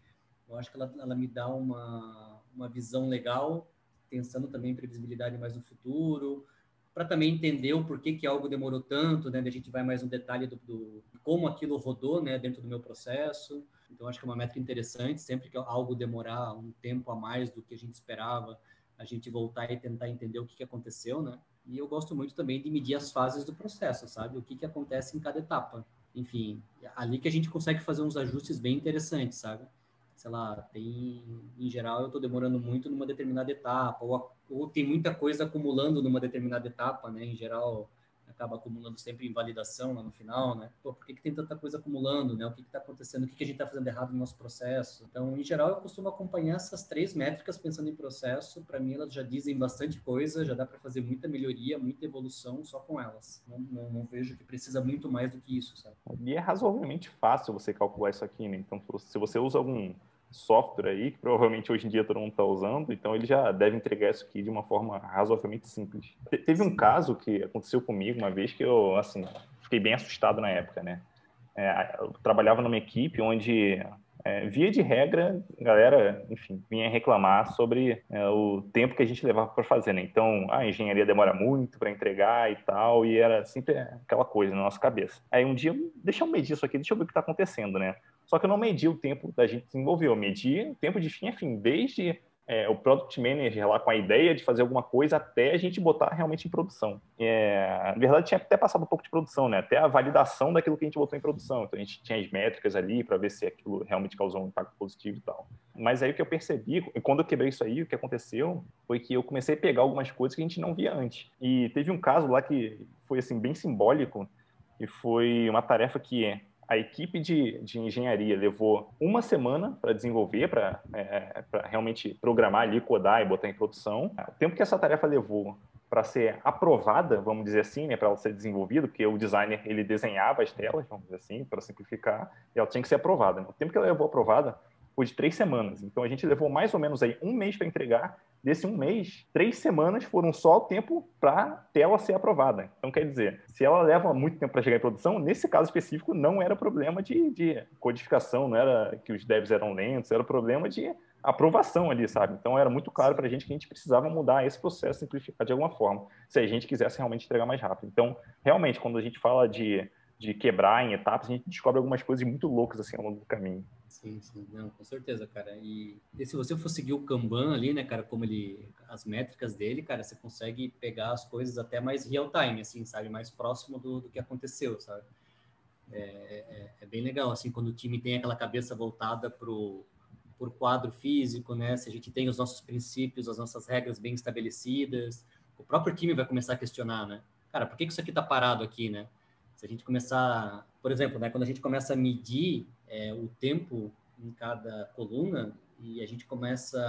Eu acho que ela, ela me dá uma, uma visão legal, pensando também em previsibilidade mais no futuro, para também entender o porquê que algo demorou tanto, né? A gente vai mais no detalhe do, do como aquilo rodou, né? Dentro do meu processo. Então, acho que é uma métrica interessante, sempre que algo demorar um tempo a mais do que a gente esperava, a gente voltar e tentar entender o que, que aconteceu, né? E eu gosto muito também de medir as fases do processo, sabe? O que, que acontece em cada etapa. Enfim, ali que a gente consegue fazer uns ajustes bem interessantes, sabe? Sei lá, tem, em geral, eu estou demorando muito numa determinada etapa, ou, ou tem muita coisa acumulando numa determinada etapa, né? Em geral, acaba acumulando sempre invalidação lá no final, né? Pô, por que, que tem tanta coisa acumulando, né? O que está acontecendo? O que, que a gente está fazendo errado no nosso processo? Então, em geral, eu costumo acompanhar essas três métricas pensando em processo. Para mim, elas já dizem bastante coisa, já dá para fazer muita melhoria, muita evolução só com elas. Não, não, não, vejo que precisa muito mais do que isso, sabe? E é razoavelmente fácil você calcular isso aqui, né? Então, se você usa algum software aí, que provavelmente hoje em dia todo mundo está usando, então ele já deve entregar isso aqui de uma forma razoavelmente simples. Teve um caso que aconteceu comigo uma vez que eu, assim, fiquei bem assustado na época, né? É, eu trabalhava numa equipe onde é, via de regra, a galera, enfim, vinha reclamar sobre é, o tempo que a gente levava para fazer, né? Então, a engenharia demora muito para entregar e tal, e era sempre aquela coisa na nossa cabeça. Aí um dia, deixa eu medir isso aqui, deixa eu ver o que está acontecendo, né? Só que eu não medi o tempo da gente desenvolver, eu medi o tempo de fim a fim, desde é, o Product Manager lá com a ideia de fazer alguma coisa até a gente botar realmente em produção. É, na verdade, tinha até passado um pouco de produção, né? Até a validação daquilo que a gente botou em produção. Então, a gente tinha as métricas ali para ver se aquilo realmente causou um impacto positivo e tal. Mas aí o que eu percebi, e quando eu quebrei isso aí, o que aconteceu foi que eu comecei a pegar algumas coisas que a gente não via antes. E teve um caso lá que foi, assim, bem simbólico, e foi uma tarefa que a equipe de, de engenharia levou uma semana para desenvolver, para é, realmente programar ali, codar e botar em produção. O tempo que essa tarefa levou para ser aprovada, vamos dizer assim, né, para ela ser desenvolvida, porque o designer ele desenhava as telas, vamos dizer assim, para simplificar, e ela tinha que ser aprovada. O tempo que ela levou aprovada foi de três semanas. Então a gente levou mais ou menos aí um mês para entregar. Desse um mês, três semanas foram só o tempo para a tela ser aprovada. Então quer dizer, se ela leva muito tempo para chegar em produção, nesse caso específico não era problema de, de codificação, não era que os devs eram lentos, era problema de aprovação ali, sabe? Então era muito claro para a gente que a gente precisava mudar esse processo, simplificar de alguma forma, se a gente quisesse realmente entregar mais rápido. Então, realmente, quando a gente fala de, de quebrar em etapas, a gente descobre algumas coisas muito loucas assim ao longo do caminho. Sim, sim, não, com certeza, cara. E, e, se você for seguir o Kanban ali, né, cara, como ele, as métricas dele, cara, você consegue pegar as coisas até mais real time, assim, sabe, mais próximo do, do que aconteceu, sabe. É, é, é, bem legal, assim, quando o time tem aquela cabeça voltada pro por quadro físico, né? Se a gente tem os nossos princípios, as nossas regras bem estabelecidas, o próprio time vai começar a questionar, né? Cara, por que, que isso aqui está parado aqui, né? A gente começar, por exemplo, né, quando a gente começa a medir é, o tempo em cada coluna e a gente começa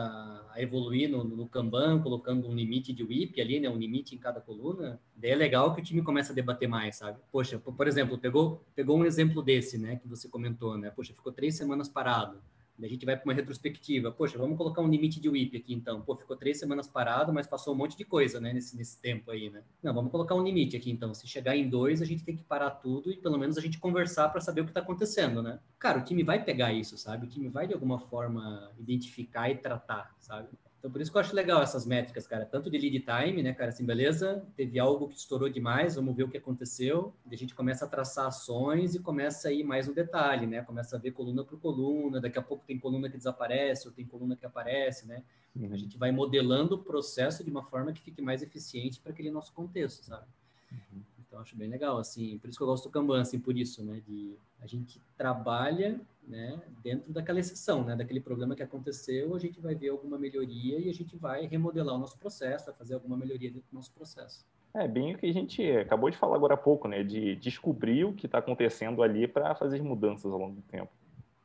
a evoluir no, no Kanban, colocando um limite de WIP ali, né, um limite em cada coluna, daí é legal que o time começa a debater mais, sabe? Poxa, por exemplo, pegou, pegou um exemplo desse, né, que você comentou, né? Poxa, ficou três semanas parado a gente vai para uma retrospectiva. Poxa, vamos colocar um limite de WIP aqui então. Pô, ficou três semanas parado, mas passou um monte de coisa, né, nesse, nesse tempo aí, né? Não, vamos colocar um limite aqui então. Se chegar em dois, a gente tem que parar tudo e pelo menos a gente conversar para saber o que está acontecendo, né? Cara, o time vai pegar isso, sabe? O time vai de alguma forma identificar e tratar, sabe? Então, por isso que eu acho legal essas métricas, cara. Tanto de lead time, né, cara? Assim, beleza, teve algo que estourou demais, vamos ver o que aconteceu. E a gente começa a traçar ações e começa a ir mais no detalhe, né? Começa a ver coluna por coluna. Daqui a pouco tem coluna que desaparece ou tem coluna que aparece, né? Uhum. A gente vai modelando o processo de uma forma que fique mais eficiente para aquele nosso contexto, sabe? Uhum. Então, acho bem legal, assim. Por isso que eu gosto do Kanban, assim, por isso, né? De a gente trabalha né, dentro daquela exceção, né, daquele problema que aconteceu, a gente vai ver alguma melhoria e a gente vai remodelar o nosso processo, vai fazer alguma melhoria dentro do nosso processo. É bem o que a gente acabou de falar agora há pouco, né, de descobrir o que está acontecendo ali para fazer as mudanças ao longo do tempo.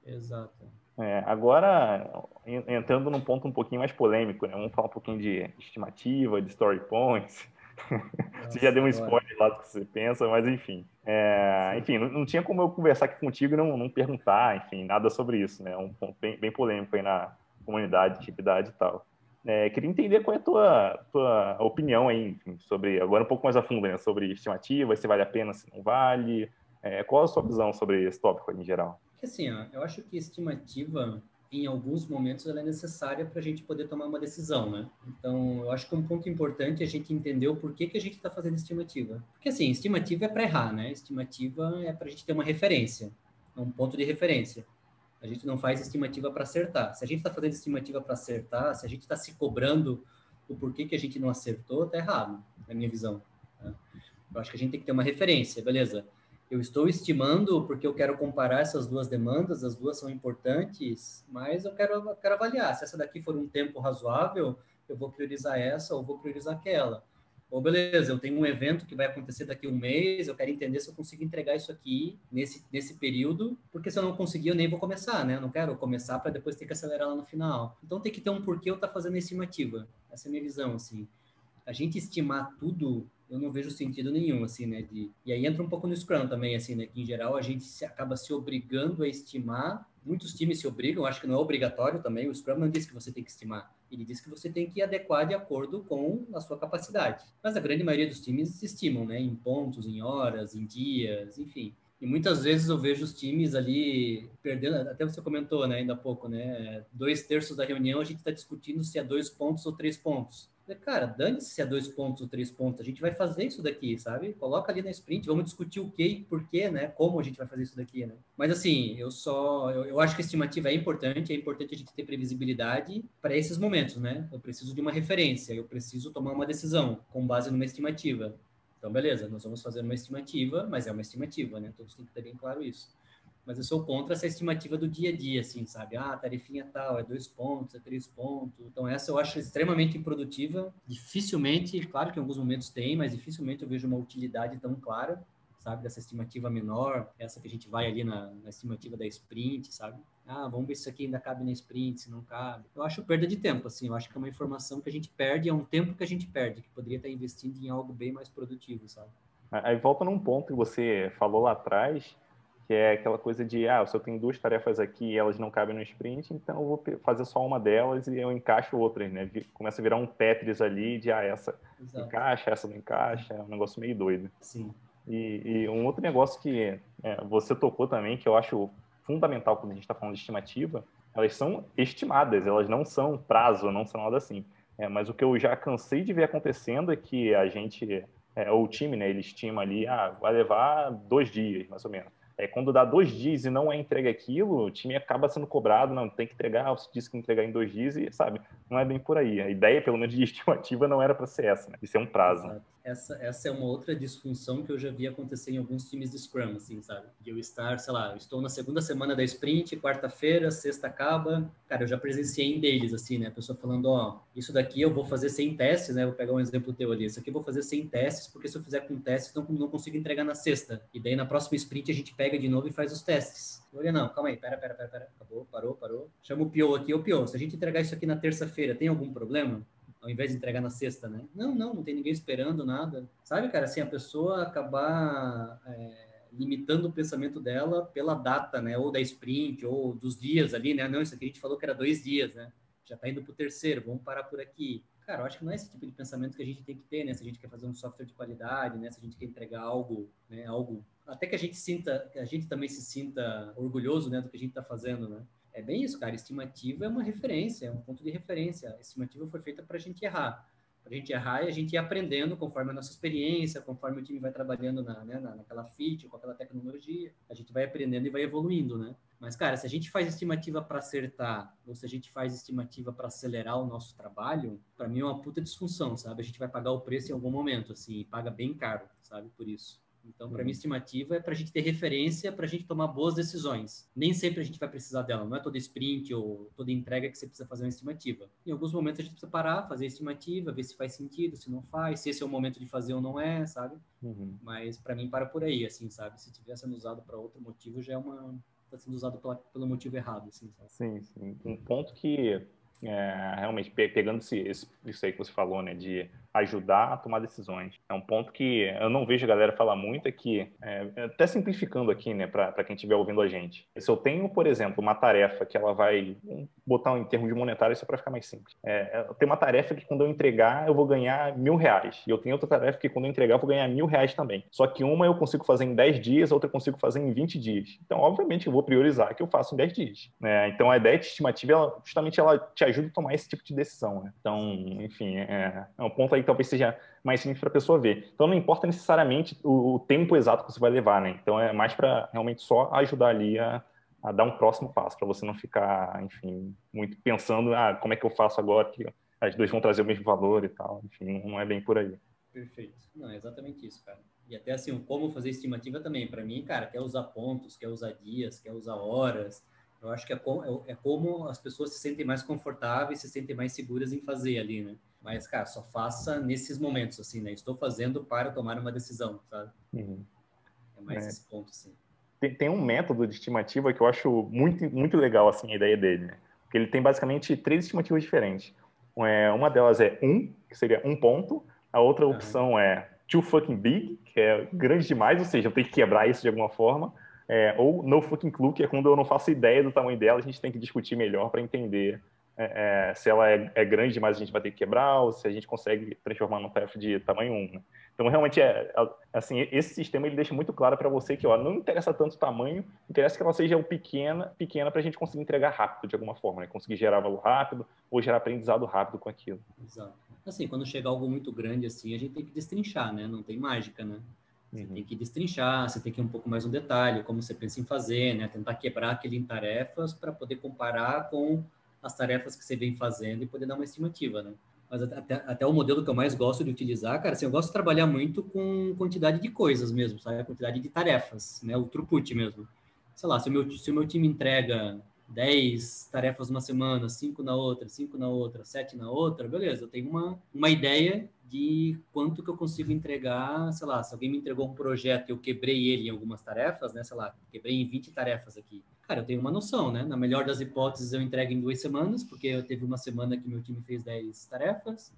Exato. É, agora, entrando num ponto um pouquinho mais polêmico, né, vamos falar um pouquinho de estimativa, de story points. [LAUGHS] você já deu um spoiler lá do que você pensa, mas enfim. É, enfim, não, não, tinha como eu conversar aqui contigo e não, não perguntar, enfim, nada sobre isso, né? Um ponto bem, bem polêmico aí na comunidade, atividade e tal. É, queria entender qual é a tua, tua opinião aí, enfim, sobre, agora um pouco mais a fundo, né? Sobre estimativa, se vale a pena, se não vale. É, qual a sua visão sobre esse tópico em geral? Assim, ó, eu acho que estimativa em alguns momentos ela é necessária para a gente poder tomar uma decisão, né? Então, eu acho que um ponto importante é a gente entender o porquê que a gente está fazendo estimativa. Porque, assim, estimativa é para errar, né? Estimativa é para a gente ter uma referência, um ponto de referência. A gente não faz estimativa para acertar. Se a gente está fazendo estimativa para acertar, se a gente está se cobrando o porquê que a gente não acertou, tá errado, na minha visão. Tá? Eu acho que a gente tem que ter uma referência, beleza? Eu estou estimando porque eu quero comparar essas duas demandas, as duas são importantes, mas eu quero, quero avaliar. Se essa daqui for um tempo razoável, eu vou priorizar essa ou vou priorizar aquela. Ou beleza, eu tenho um evento que vai acontecer daqui a um mês, eu quero entender se eu consigo entregar isso aqui nesse, nesse período, porque se eu não conseguir, eu nem vou começar, né? Eu não quero começar para depois ter que acelerar lá no final. Então tem que ter um porquê eu estar tá fazendo a estimativa. Essa é a minha visão, assim. A gente estimar tudo eu não vejo sentido nenhum, assim, né? De... E aí entra um pouco no Scrum também, assim, né? Que em geral a gente se, acaba se obrigando a estimar. Muitos times se obrigam, acho que não é obrigatório também. O Scrum não diz que você tem que estimar. Ele diz que você tem que adequar de acordo com a sua capacidade. Mas a grande maioria dos times estimam, né? Em pontos, em horas, em dias, enfim. E muitas vezes eu vejo os times ali perdendo, até você comentou, né, ainda há pouco, né? Dois terços da reunião a gente está discutindo se é dois pontos ou três pontos. Cara, dane-se se é dois pontos ou três pontos, a gente vai fazer isso daqui, sabe? Coloca ali na sprint, vamos discutir o que e por quê, né? Como a gente vai fazer isso daqui, né? Mas assim, eu só. Eu, eu acho que a estimativa é importante, é importante a gente ter previsibilidade para esses momentos, né? Eu preciso de uma referência, eu preciso tomar uma decisão com base numa estimativa. Então, beleza, nós vamos fazer uma estimativa, mas é uma estimativa, né? Todos têm que ter bem claro isso. Mas eu sou contra essa estimativa do dia a dia, assim, sabe? Ah, tarifinha tal, é dois pontos, é três pontos. Então, essa eu acho extremamente improdutiva. Dificilmente, claro que em alguns momentos tem, mas dificilmente eu vejo uma utilidade tão clara, sabe? Dessa estimativa menor, essa que a gente vai ali na, na estimativa da sprint, sabe? Ah, vamos ver se isso aqui ainda cabe na sprint, se não cabe. Eu acho perda de tempo, assim. Eu acho que é uma informação que a gente perde, é um tempo que a gente perde, que poderia estar investindo em algo bem mais produtivo, sabe? Aí volta num ponto que você falou lá atrás, que é aquela coisa de, ah, se eu tenho duas tarefas aqui e elas não cabem no sprint, então eu vou fazer só uma delas e eu encaixo outras, né? Começa a virar um Tetris ali de, ah, essa Exato. encaixa, essa não encaixa, é um negócio meio doido. Sim. E, e um outro negócio que é, você tocou também, que eu acho fundamental quando a gente está falando de estimativa, elas são estimadas, elas não são prazo, não são nada assim. É, mas o que eu já cansei de ver acontecendo é que a gente, é, ou o time, né, ele estima ali, ah, vai levar dois dias, mais ou menos. É, quando dá dois dias e não é entregue aquilo, o time acaba sendo cobrado, não, tem que entregar, você disse que entregar em dois dias e, sabe, não é bem por aí. A ideia, pelo menos, de [LAUGHS] estimativa não era para ser essa, né? Isso é um prazo. Essa, essa é uma outra disfunção que eu já vi acontecer em alguns times de Scrum, assim, sabe? De eu estar, sei lá, eu estou na segunda semana da sprint, quarta-feira, sexta acaba. Cara, eu já presenciei em deles, assim, né? A pessoa falando, ó, isso daqui eu vou fazer sem testes, né? Vou pegar um exemplo teu ali. Isso aqui eu vou fazer sem testes, porque se eu fizer com testes, não, não consigo entregar na sexta. E daí na próxima sprint a gente pega de novo e faz os testes. Olha, não, calma aí, pera, pera, pera, pera. Acabou, parou, parou. Chama o PO aqui, ô PO, se a gente entregar isso aqui na terça-feira, tem algum problema? ao invés de entregar na sexta, né? Não, não, não tem ninguém esperando nada. Sabe, cara, assim, a pessoa acabar é, limitando o pensamento dela pela data, né? Ou da sprint, ou dos dias ali, né? Não, isso aqui a gente falou que era dois dias, né? Já tá indo pro terceiro, vamos parar por aqui. Cara, eu acho que não é esse tipo de pensamento que a gente tem que ter, né? Se a gente quer fazer um software de qualidade, né? Se a gente quer entregar algo, né? Algo até que a gente sinta, a gente também se sinta orgulhoso, né? Do que a gente está fazendo, né? É bem isso, cara. Estimativa é uma referência, é um ponto de referência. Estimativa foi feita para a gente errar. Para a gente errar e a gente ir aprendendo conforme a nossa experiência, conforme o time vai trabalhando na, né, naquela feature, com aquela tecnologia, a gente vai aprendendo e vai evoluindo, né? Mas, cara, se a gente faz estimativa para acertar, ou se a gente faz estimativa para acelerar o nosso trabalho, para mim é uma puta disfunção, sabe? A gente vai pagar o preço em algum momento, assim, e paga bem caro, sabe? Por isso. Então, para uhum. mim, estimativa é para a gente ter referência, para a gente tomar boas decisões. Nem sempre a gente vai precisar dela, não é toda sprint ou toda entrega que você precisa fazer uma estimativa. Em alguns momentos a gente precisa parar, fazer a estimativa, ver se faz sentido, se não faz, se esse é o momento de fazer ou não é, sabe? Uhum. Mas para mim, para por aí, assim, sabe? Se tivesse sendo usado para outro motivo, já é uma. está sendo usado pela, pelo motivo errado, assim, sabe? Sim, sim. Um ponto que. É, realmente, pegando esse, isso aí que você falou, né, de ajudar a tomar decisões. É um ponto que eu não vejo a galera falar muito, é que, é, até simplificando aqui, né, para quem estiver ouvindo a gente. Se eu tenho, por exemplo, uma tarefa que ela vai botar em termos de monetário, isso é para ficar mais simples. É, eu tenho uma tarefa que quando eu entregar eu vou ganhar mil reais. E eu tenho outra tarefa que quando eu entregar eu vou ganhar mil reais também. Só que uma eu consigo fazer em 10 dias, a outra eu consigo fazer em 20 dias. Então, obviamente, eu vou priorizar que eu faço em 10 dias. Né? Então, a ideia de estimativa, ela, justamente, ela te ajuda a tomar esse tipo de decisão. Né? Então, enfim, é, é um ponto aí que talvez seja mais simples para a pessoa ver. Então, não importa necessariamente o, o, tempo exato que você vai levar, né? Então, é mais para realmente só ajudar ali a, a dar um próximo passo, para você não ficar, enfim, muito pensando, ah, como é que eu faço agora que as duas vão trazer o mesmo valor e tal. Enfim, não é bem por aí. Perfeito. Não, é exatamente isso, cara. E até assim, como fazer estimativa também. Para mim, cara, quer usar pontos, quer usar dias, quer usar horas. Eu acho que é como, é, é como as pessoas se sentem mais confortáveis, se sentem mais seguras em fazer ali, né? Mas, cara, só faça nesses momentos, assim, né? Estou fazendo para tomar uma decisão, sabe? Uhum. É mais é. esse ponto, assim. Tem, tem, um método de estimativa que eu acho muito, muito legal, assim, a ideia dele, né? Porque ele tem basicamente três estimativas diferentes. É, uma delas é um, que seria um ponto. A outra opção uhum. é too fucking big, que é grande demais, ou seja, eu tenho que quebrar isso de alguma forma, é, ou no fucking clue, que é quando eu não faço ideia do tamanho dela, a gente tem que discutir melhor para entender é, é, se ela é, é, grande demais a gente vai ter que quebrar ou se a gente consegue transformar num TF de tamanho 1. Né? Então, realmente, é, é, assim, esse sistema ele deixa muito claro para você que ó, não interessa tanto o tamanho, interessa que ela seja pequena, pequena para a gente conseguir entregar rápido de alguma forma, né? conseguir gerar valor rápido ou gerar aprendizado rápido com aquilo. Exato. Assim, quando chega algo muito grande assim, a gente tem que destrinchar, né? Não tem mágica, né? Você uhum. tem que destrinchar, você tem que ir um pouco mais no detalhe, como você pensa em fazer, né? Tentar quebrar aquele em tarefas para poder comparar com as tarefas que você vem fazendo e poder dar uma estimativa, né? Mas até, até o modelo que eu mais gosto de utilizar, cara, assim, eu gosto de trabalhar muito com quantidade de coisas mesmo, sabe? A quantidade de tarefas, né? O throughput mesmo. Sei lá, se o meu, se o meu time entrega 10 tarefas uma semana, 5 na outra, 5 na outra, 7 na outra, beleza, eu tenho uma, uma ideia de quanto que eu consigo entregar, sei lá, se alguém me entregou um projeto e eu quebrei ele em algumas tarefas, né, sei lá, quebrei em 20 tarefas aqui. Cara, eu tenho uma noção, né? Na melhor das hipóteses eu entrego em duas semanas, porque eu teve uma semana que meu time fez 10 tarefas.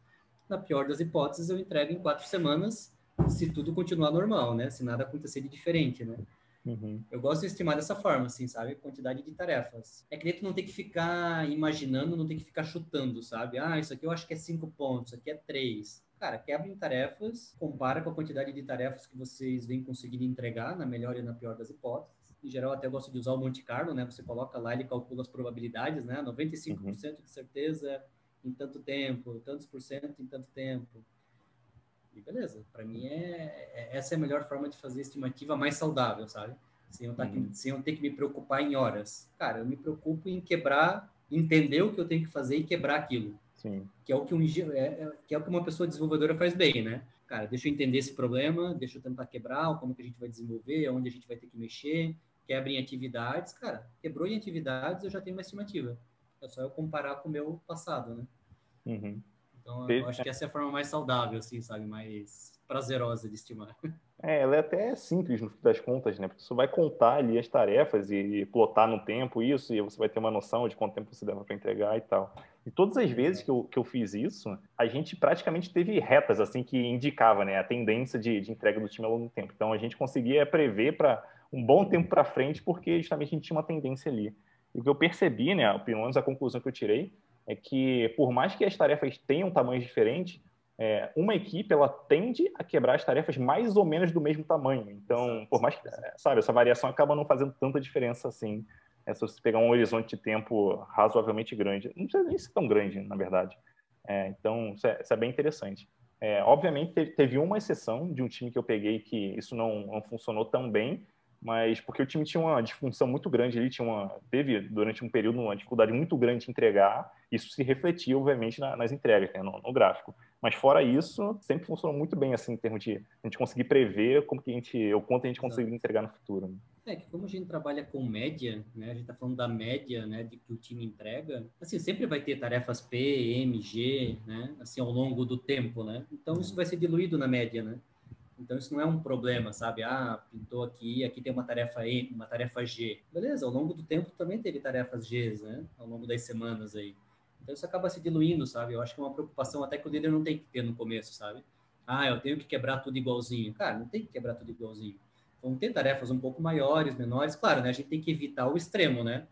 Na pior das hipóteses eu entrego em quatro semanas, se tudo continuar normal, né? Se nada acontecer de diferente, né? Uhum. Eu gosto de estimar dessa forma, assim, sabe? Quantidade de tarefas. É que nem tu não tem que ficar imaginando, não tem que ficar chutando, sabe? Ah, isso aqui eu acho que é cinco pontos, isso aqui é três. Cara, quebra em tarefas, compara com a quantidade de tarefas que vocês vêm conseguindo entregar, na melhor e na pior das hipóteses. Em geral, até gosto de usar o Monte Carlo, né? Você coloca lá, ele calcula as probabilidades, né? 95% uhum. de certeza em tanto tempo, tantos por cento em tanto tempo. E beleza, para mim é, é, essa é a melhor forma de fazer estimativa mais saudável, sabe? Sem eu, tá uhum. sem eu ter que me preocupar em horas. Cara, eu me preocupo em quebrar, entender o que eu tenho que fazer e quebrar aquilo. Sim. Que é o que um é, é, que é o que uma pessoa desenvolvedora faz bem, né? Cara, deixa eu entender esse problema, deixa eu tentar quebrar, como que a gente vai desenvolver, onde a gente vai ter que mexer, quebra em atividades, cara, quebrou em atividades, eu já tenho uma estimativa. É só eu comparar com o meu passado, né? Uhum. Então, eu acho que essa é a forma mais saudável, assim, sabe? Mais prazerosa de estimar. [LAUGHS] É, ela é até simples no fim das contas, né? Porque você vai contar ali as tarefas e plotar no tempo isso, e você vai ter uma noção de quanto tempo você deva para entregar e tal. E todas as vezes que eu, que eu fiz isso, a gente praticamente teve retas, assim, que indicava, né? A tendência de, de entrega do time ao longo do tempo. Então, a gente conseguia prever para um bom tempo para frente, porque justamente a gente tinha uma tendência ali. E o que eu percebi, né? Pelo menos a conclusão que eu tirei, é que por mais que as tarefas tenham tamanhos diferentes, é, uma equipe ela tende a quebrar as tarefas mais ou menos do mesmo tamanho. Então, por mais que, é, sabe, essa variação acaba não fazendo tanta diferença assim. É, se você pegar um horizonte de tempo razoavelmente grande, não precisa nem ser tão grande, na verdade. É, então, isso é, isso é, bem interessante. É, obviamente, teve uma exceção de um time que eu peguei que isso não, não funcionou tão bem, mas porque o time tinha uma disfunção muito grande, ele tinha uma, teve durante um período uma dificuldade muito grande de entregar, isso se refletia, obviamente, na, nas entregas, né, no, no, gráfico. Mas fora isso, sempre funcionou muito bem, assim, em termos de a gente conseguir prever como que a gente, o quanto a gente conseguiria entregar no futuro. Né? É que como a gente trabalha com média, né, a gente está falando da média, né, de que o time entrega, assim, sempre vai ter tarefas P, M, G, né, assim, ao longo do tempo, né, então isso vai ser diluído na média, né, então isso não é um problema, sabe? Ah, pintou aqui, aqui tem uma tarefa E, uma tarefa G. Beleza, ao longo do tempo também teve tarefas Gs, né? Ao longo das semanas aí. Então isso acaba se diluindo, sabe? Eu acho que é uma preocupação até que o líder não tem que ter no começo, sabe? Ah, eu tenho que quebrar tudo igualzinho. Cara, não tem que quebrar tudo igualzinho. Vão ter tarefas um pouco maiores, menores. Claro, né? A gente tem que evitar o extremo, né?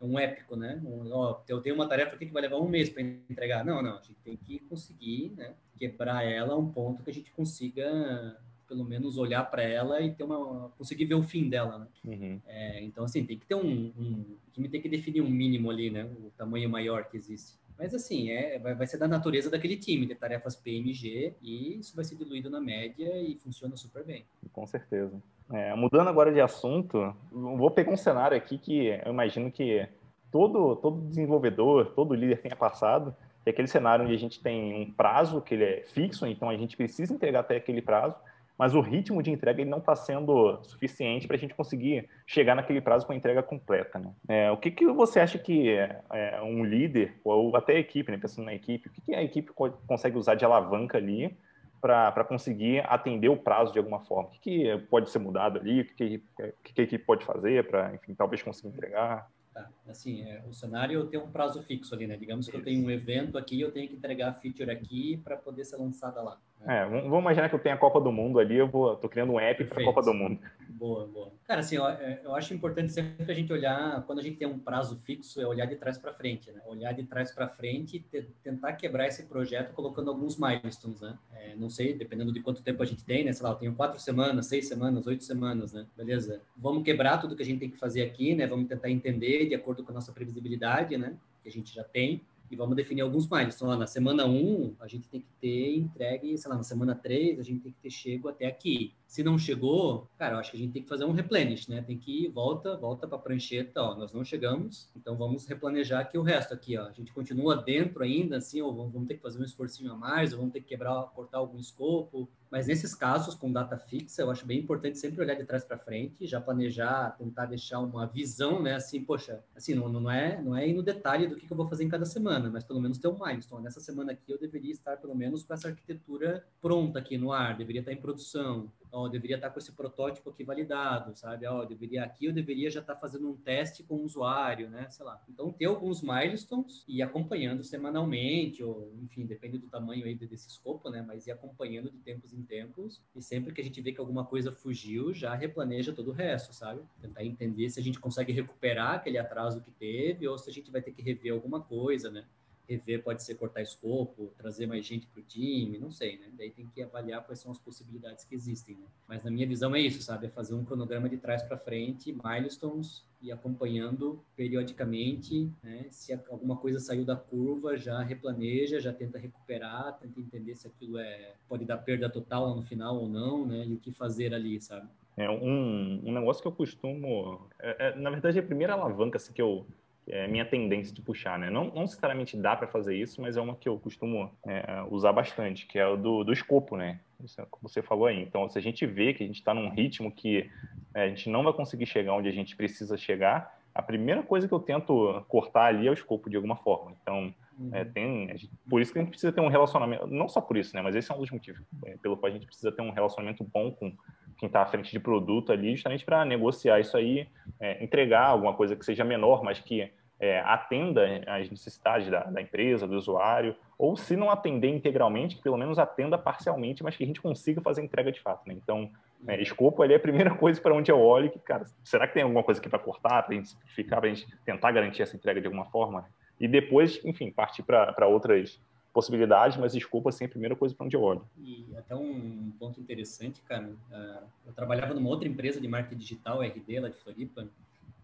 Um épico, né? Um, ó, eu tenho uma tarefa aqui que vai levar um mês para entregar. Não, não. A gente tem que conseguir, né? quebrar ela a um ponto que a gente consiga pelo menos olhar para ela e ter uma conseguir ver o fim dela, né? Uhum. É, então assim tem que ter um, um time tem que definir um mínimo ali, né? O tamanho maior que existe. Mas assim é vai, vai ser da natureza daquele time, de tarefas PMG e isso vai ser diluído na média e funciona super bem. Com certeza. É, mudando agora de assunto, vou pegar um cenário aqui que eu imagino que todo todo desenvolvedor, todo líder tenha passado é aquele cenário onde a gente tem um prazo que ele é fixo, então a gente precisa entregar até aquele prazo, mas o ritmo de entrega ele não está sendo suficiente para a gente conseguir chegar naquele prazo com a entrega completa. Né? É, o que, que você acha que é, um líder, ou até a equipe, né, pensando na equipe, o que, que a equipe consegue usar de alavanca ali para conseguir atender o prazo de alguma forma? O que, que pode ser mudado ali? O que, que, que equipe pode fazer para, enfim, talvez conseguir entregar? Tá? Assim, é, o cenário tem um prazo fixo ali, né? Digamos que eu tenho um evento aqui, eu tenho que entregar a feature aqui para poder ser lançada lá. É, vamos imaginar que eu tenho a Copa do Mundo ali, eu vou, tô criando um app para a Copa do Mundo. Boa, boa. Cara, assim, eu, é, eu acho importante sempre a gente olhar, quando a gente tem um prazo fixo, é olhar de trás para frente, né? Olhar de trás para frente e te, tentar quebrar esse projeto colocando alguns milestones, né? É, não sei, dependendo de quanto tempo a gente tem, né? Sei lá, eu tenho quatro semanas, seis semanas, oito semanas, né? Beleza? Vamos quebrar tudo que a gente tem que fazer aqui, né? Vamos tentar entender de acordo com a nossa previsibilidade, né? Que a gente já tem e vamos definir alguns milestones. Então, na semana 1, a gente tem que ter entregue, sei lá, na semana 3, a gente tem que ter chego até aqui. Se não chegou, cara, eu acho que a gente tem que fazer um replenish, né? Tem que ir, volta, volta para a prancheta, ó, nós não chegamos, então vamos replanejar aqui o resto aqui, ó. A gente continua dentro ainda, assim, ou vamos ter que fazer um esforcinho a mais, ou vamos ter que quebrar, cortar algum escopo. Mas nesses casos, com data fixa, eu acho bem importante sempre olhar de trás para frente, já planejar, tentar deixar uma visão, né? Assim, poxa, assim, não, não é não é ir no detalhe do que, que eu vou fazer em cada semana, mas pelo menos ter um milestone. Nessa semana aqui eu deveria estar pelo menos com essa arquitetura pronta aqui no ar, deveria estar em produção ó, eu deveria estar com esse protótipo aqui validado, sabe? Ó, eu deveria aqui eu deveria já estar fazendo um teste com o usuário, né? Sei lá. Então ter alguns milestones e acompanhando semanalmente ou enfim, depende do tamanho aí desse escopo, né? Mas ir acompanhando de tempos em tempos e sempre que a gente vê que alguma coisa fugiu, já replaneja todo o resto, sabe? Tentar entender se a gente consegue recuperar aquele atraso que teve ou se a gente vai ter que rever alguma coisa, né? Rever pode ser cortar escopo, trazer mais gente para o time, não sei, né? Daí tem que avaliar quais são as possibilidades que existem, né? Mas na minha visão é isso, sabe? É fazer um cronograma de trás para frente, milestones e acompanhando periodicamente, né? Se alguma coisa saiu da curva, já replaneja, já tenta recuperar, tenta entender se aquilo é pode dar perda total no final ou não, né? E o que fazer ali, sabe? É um, um negócio que eu costumo, é, é, na verdade, é a primeira alavanca assim, que eu é minha tendência de puxar, né? Não, não necessariamente dá para fazer isso, mas é uma que eu costumo é, usar bastante, que é o do, do escopo, né? Isso, é como você falou aí. Então, se a gente vê que a gente está num ritmo que é, a gente não vai conseguir chegar onde a gente precisa chegar, a primeira coisa que eu tento cortar ali é o escopo de alguma forma. Então, uhum. é, tem, gente, por isso que a gente precisa ter um relacionamento, não só por isso, né? Mas esse é um dos motivos é, pelo qual a gente precisa ter um relacionamento bom com quem está à frente de produto ali, justamente para negociar isso aí, é, entregar alguma coisa que seja menor, mas que é, atenda às necessidades da, da, empresa, do usuário, ou se não atender integralmente, que pelo menos atenda parcialmente, mas que a gente consiga fazer entrega de fato. Né? Então, é, escopo ali é a primeira coisa para onde eu olho, que, cara, será que tem alguma coisa aqui para cortar, para a gente simplificar, para a gente tentar garantir essa entrega de alguma forma? E depois, enfim, partir para outras possibilidades, mas escopo assim, é a primeira coisa para onde eu olho. E até um ponto interessante, cara, uh, eu trabalhava numa outra empresa de marketing digital, RD, lá de Floripa,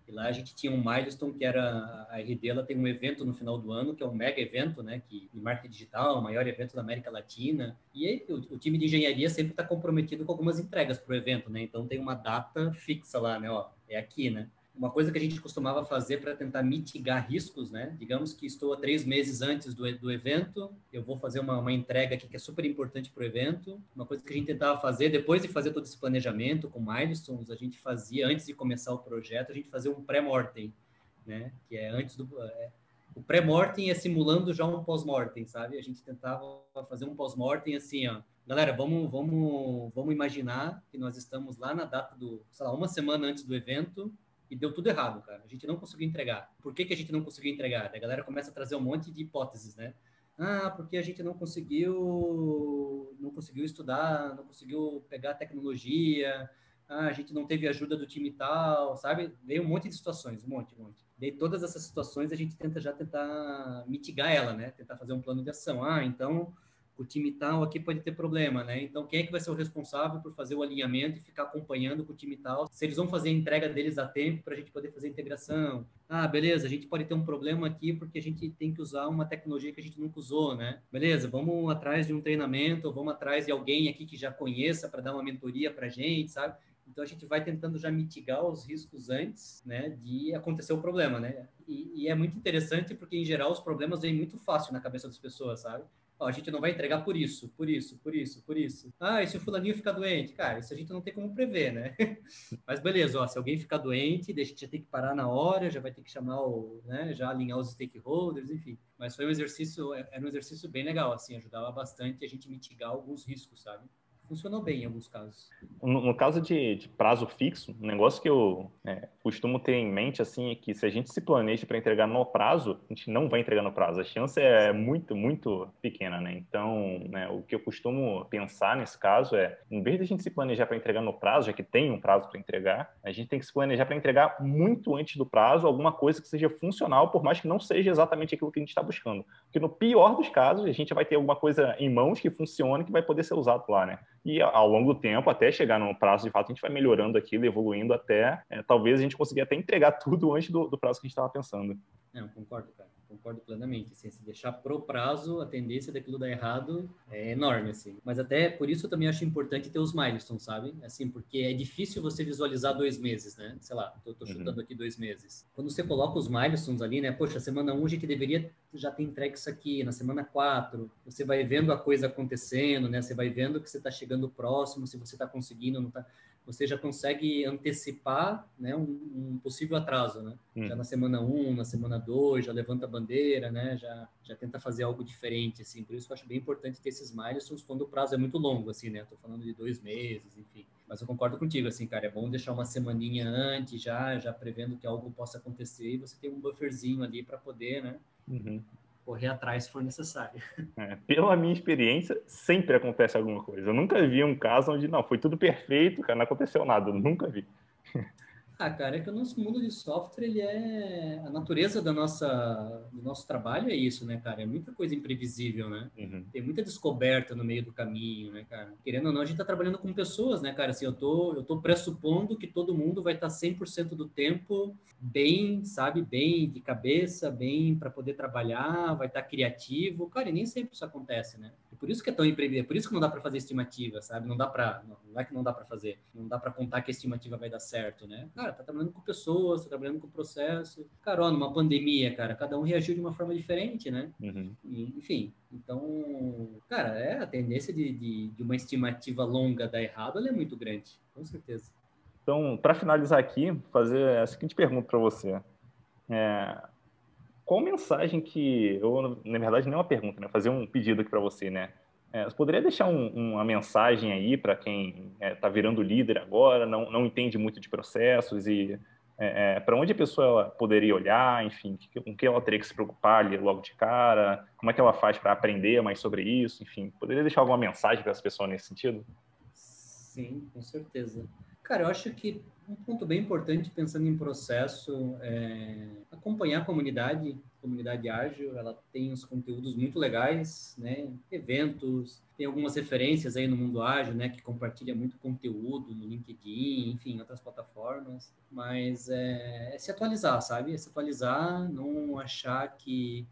e lá a gente tinha um milestone que era a RD, ela tem um evento no final do ano, que é um mega evento, né, que de marketing digital, o maior evento da América Latina. E aí, o, o, time de engenharia sempre está comprometido com algumas entregas para o evento, né? Então tem uma data fixa lá, né, ó, é aqui, né? Uma coisa que a gente costumava fazer para tentar mitigar riscos, né? Digamos que estou três meses antes do, do evento, eu vou fazer uma, uma entrega aqui que é super importante para o evento. Uma coisa que a gente tentava fazer, depois de fazer todo esse planejamento com milestones, a gente fazia, antes de começar o projeto, a gente fazia um pré-mortem, né? Que é antes do... É, o pré-mortem é simulando já um pós-mortem, sabe? A gente tentava fazer um pós-mortem assim, ó. Galera, vamos, vamos, vamos imaginar que nós estamos lá na data do, sei lá, uma semana antes do evento, e deu tudo errado, cara. A gente não conseguiu entregar. Por que, que a gente não conseguiu entregar? a galera começa a trazer um monte de hipóteses, né? Ah, porque a gente não conseguiu, não conseguiu estudar, não conseguiu pegar tecnologia, ah, a gente não teve ajuda do time tal, sabe? Veio um monte de situações, um monte, um monte. Daí todas essas situações a gente tenta já tentar mitigar ela, né? Tentar fazer um plano de ação. Ah, então o time tal aqui pode ter problema, né? Então, quem é que vai ser o responsável por fazer o alinhamento e ficar acompanhando com o time tal? Se eles vão fazer a entrega deles a tempo para a gente poder fazer a integração. Ah, beleza, a gente pode ter um problema aqui porque a gente tem que usar uma tecnologia que a gente nunca usou, né? Beleza, vamos atrás de um treinamento, vamos atrás de alguém aqui que já conheça para dar uma mentoria para a gente, sabe? Então a gente vai tentando já mitigar os riscos antes, né, de acontecer o problema, né? E, e, é muito interessante porque em geral os problemas vêm muito fácil na cabeça das pessoas, sabe? Ó, a gente não vai entregar por isso, por isso, por isso, por isso. Ah, e se o fulaninho ficar doente? Cara, isso a gente não tem como prever, né? [LAUGHS] Mas beleza, ó, se alguém ficar doente, a gente já tem que parar na hora, já vai ter que chamar o, né, já alinhar os stakeholders, enfim. Mas foi um exercício, é, era um exercício bem legal, assim, ajudava bastante a gente mitigar alguns riscos, sabe? Funcionou bem em alguns casos. No, no caso de, de, prazo fixo, um negócio que eu é, costumo ter em mente assim é que se a gente se planeja para entregar no prazo, a gente não vai entregar no prazo. A chance é muito, muito pequena, né? Então, né, o que eu costumo pensar nesse caso é, em vez de a gente se planejar para entregar no prazo, já que tem um prazo para entregar, a gente tem que se planejar para entregar muito antes do prazo alguma coisa que seja funcional, por mais que não seja exatamente aquilo que a gente está buscando. Porque no pior dos casos, a gente vai ter alguma coisa em mãos que funcione que vai poder ser usado lá, né? E ao longo do tempo, até chegar no prazo de fato, a gente vai melhorando aquilo, evoluindo até, é, talvez a gente consiga até entregar [LAUGHS] tudo antes do, do prazo que a gente estava pensando. Não, concordo, cara concordo plenamente. Assim, se deixar pro prazo, a tendência daquilo dar errado é enorme, assim. Mas até por isso eu também acho importante ter os milestones, sabe? Assim, porque é difícil você visualizar dois meses, né? Sei lá, tô, tô uhum. chutando uhum. aqui dois meses. Quando você coloca os milestones ali, né? Poxa, semana 1 um, a gente deveria já ter entregue isso aqui, na semana 4, você vai vendo a coisa acontecendo, né? Você vai vendo que você está chegando próximo, se você está conseguindo, não está você já consegue antecipar né, um, um possível atraso, né? Hum. Já na semana 1, um, na semana 2, já levanta a bandeira, né? Já, já tenta fazer algo diferente, assim. Por isso eu acho bem importante ter esses milestones quando o prazo é muito longo, assim, né? Estou falando de dois meses, enfim. Mas eu concordo contigo, assim, cara, é bom deixar uma semaninha antes já, já prevendo que algo possa acontecer e você tem um bufferzinho ali para poder, né? Uhum correr atrás se for necessário. [LAUGHS] É, pela minha experiência, sempre acontece alguma coisa. Eu nunca vi um caso onde não, foi tudo perfeito, cara, não aconteceu nada. Eu nunca vi. [LAUGHS] Ah, cara, é que o nosso mundo de software, ele é... A natureza da nossa... do nosso trabalho é isso, né, cara? É muita coisa imprevisível, né? Uhum. Tem muita descoberta no meio do caminho, né, cara? Querendo ou não, a gente tá trabalhando com pessoas, né, cara? Assim, eu tô, eu tô pressupondo que todo mundo vai estar tá 100% do tempo bem, sabe? Bem de cabeça, bem para poder trabalhar, vai estar tá criativo. Cara, e nem sempre isso acontece, né? por isso que é tão imprevisível, por isso que não dá para fazer estimativa, sabe? Não dá para, não, é que não dá para fazer, não dá para contar que a estimativa vai dar certo, né? Cara, tá trabalhando com pessoas, tá trabalhando com processo. Cara, ó, numa pandemia, cara, cada um reagiu de uma forma diferente, né? Uhum. E, enfim, então, cara, é a tendência de, de, de uma estimativa longa dar errado, ela é muito grande, com certeza. Então, para finalizar aqui, fazer a seguinte pergunta para você. É, qual mensagem que, ou na verdade nem uma pergunta, né? Fazer um pedido aqui para você, né? É, você poderia deixar um, uma mensagem aí para quem está é, tá virando líder agora, não, não entende muito de processos e é, é para onde a pessoa poderia olhar, enfim, com que ela teria que se preocupar ali logo de cara, como é que ela faz para aprender mais sobre isso, enfim, poderia deixar alguma mensagem para essa pessoa nesse sentido? Sim, com certeza. Cara, eu acho que um ponto bem importante pensando em processo é acompanhar a comunidade, a comunidade ágil, ela tem uns conteúdos muito legais, né? Eventos, tem algumas referências aí no mundo ágil, né? Que compartilha muito conteúdo no LinkedIn, enfim, outras plataformas. Mas é, é se atualizar, sabe? É se atualizar, não achar que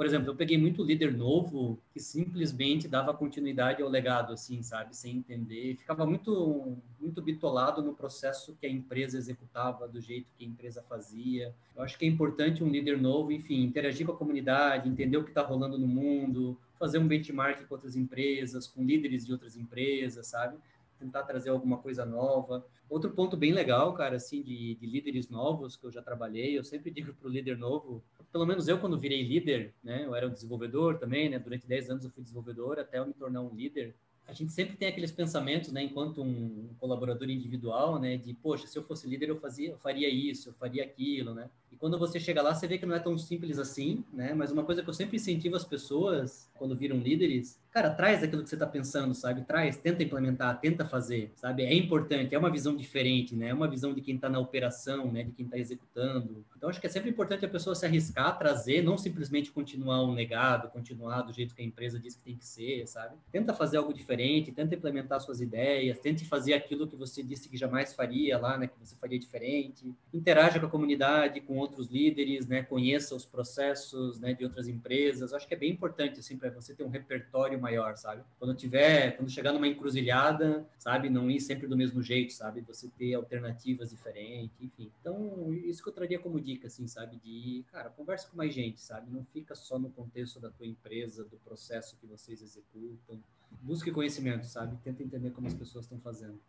por exemplo, eu peguei muito líder novo que simplesmente dava continuidade ao legado, assim, sabe, sem entender, ficava muito muito bitolado no processo que a empresa executava, do jeito que a empresa fazia. Eu acho que é importante um líder novo, enfim, interagir com a comunidade, entender o que está rolando no mundo, fazer um benchmark com outras empresas, com líderes de outras empresas, sabe? Tentar trazer alguma coisa nova. Outro ponto bem legal, cara, assim, de, de líderes novos que eu já trabalhei, eu sempre digo para o líder novo, pelo menos eu quando virei líder, né, eu era um desenvolvedor também, né, durante 10 anos eu fui desenvolvedor até eu me tornar um líder, a gente sempre tem aqueles pensamentos, né, enquanto um colaborador individual, né, de, poxa, se eu fosse líder eu fazia, eu faria isso, eu faria aquilo, né? Quando você chega lá, você vê que não é tão simples assim, né? Mas uma coisa que eu sempre incentivo as pessoas quando viram líderes cara, traz aquilo que você está pensando, sabe? Traz, tenta implementar, tenta fazer, sabe? É importante, é uma visão diferente, né? É uma visão de quem está na operação, né? De quem está executando. Então, acho que é sempre importante a pessoa se arriscar, trazer, não simplesmente continuar um legado, continuar do jeito que a empresa diz que tem que ser, sabe? Tenta fazer algo diferente, tenta implementar suas ideias, tente fazer aquilo que você disse que jamais faria lá, né? Que você faria diferente. Interaja com a comunidade, com outros líderes, né? Conheça os processos, né? De outras empresas. Acho que é bem importante, assim, para você ter um repertório maior, sabe? Quando tiver, quando chegar numa encruzilhada, sabe, não ir sempre do mesmo jeito, sabe? Você ter alternativas diferentes, enfim. Então, isso que eu traria como dica, assim, sabe? De, cara, conversa com mais gente, sabe? Não fica só no contexto da tua empresa, do processo que vocês executam. Busque conhecimento, sabe? Tenta entender como as pessoas estão fazendo.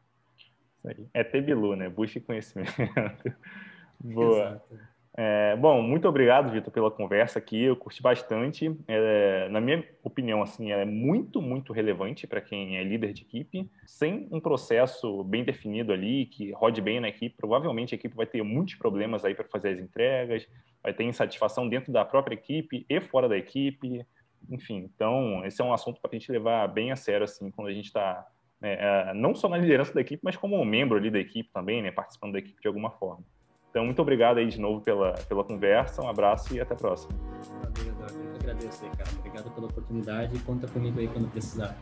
É Tebilu, né? Busque conhecimento. [LAUGHS] Boa. Exato. É, bom, muito obrigado, Vitor, pela conversa aqui. Eu curti bastante. É, na minha opinião, assim, é muito, muito relevante para quem é líder de equipe. Sem um processo bem definido ali, que rode bem na equipe, provavelmente a equipe vai ter muitos problemas aí para fazer as entregas, vai ter insatisfação dentro da própria equipe e fora da equipe. Enfim, então, esse é um assunto para a gente levar bem a sério, assim, quando a gente está é, é, não só na liderança da equipe, mas como membro ali da equipe também, né, participando da equipe de alguma forma. Então, muito obrigado aí de novo pela, pela conversa, um abraço e até a próxima. Valeu, Eduardo. Eu que agradeço aí, cara. Obrigado pela oportunidade e conta comigo aí quando precisar.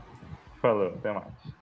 Falou, até mais.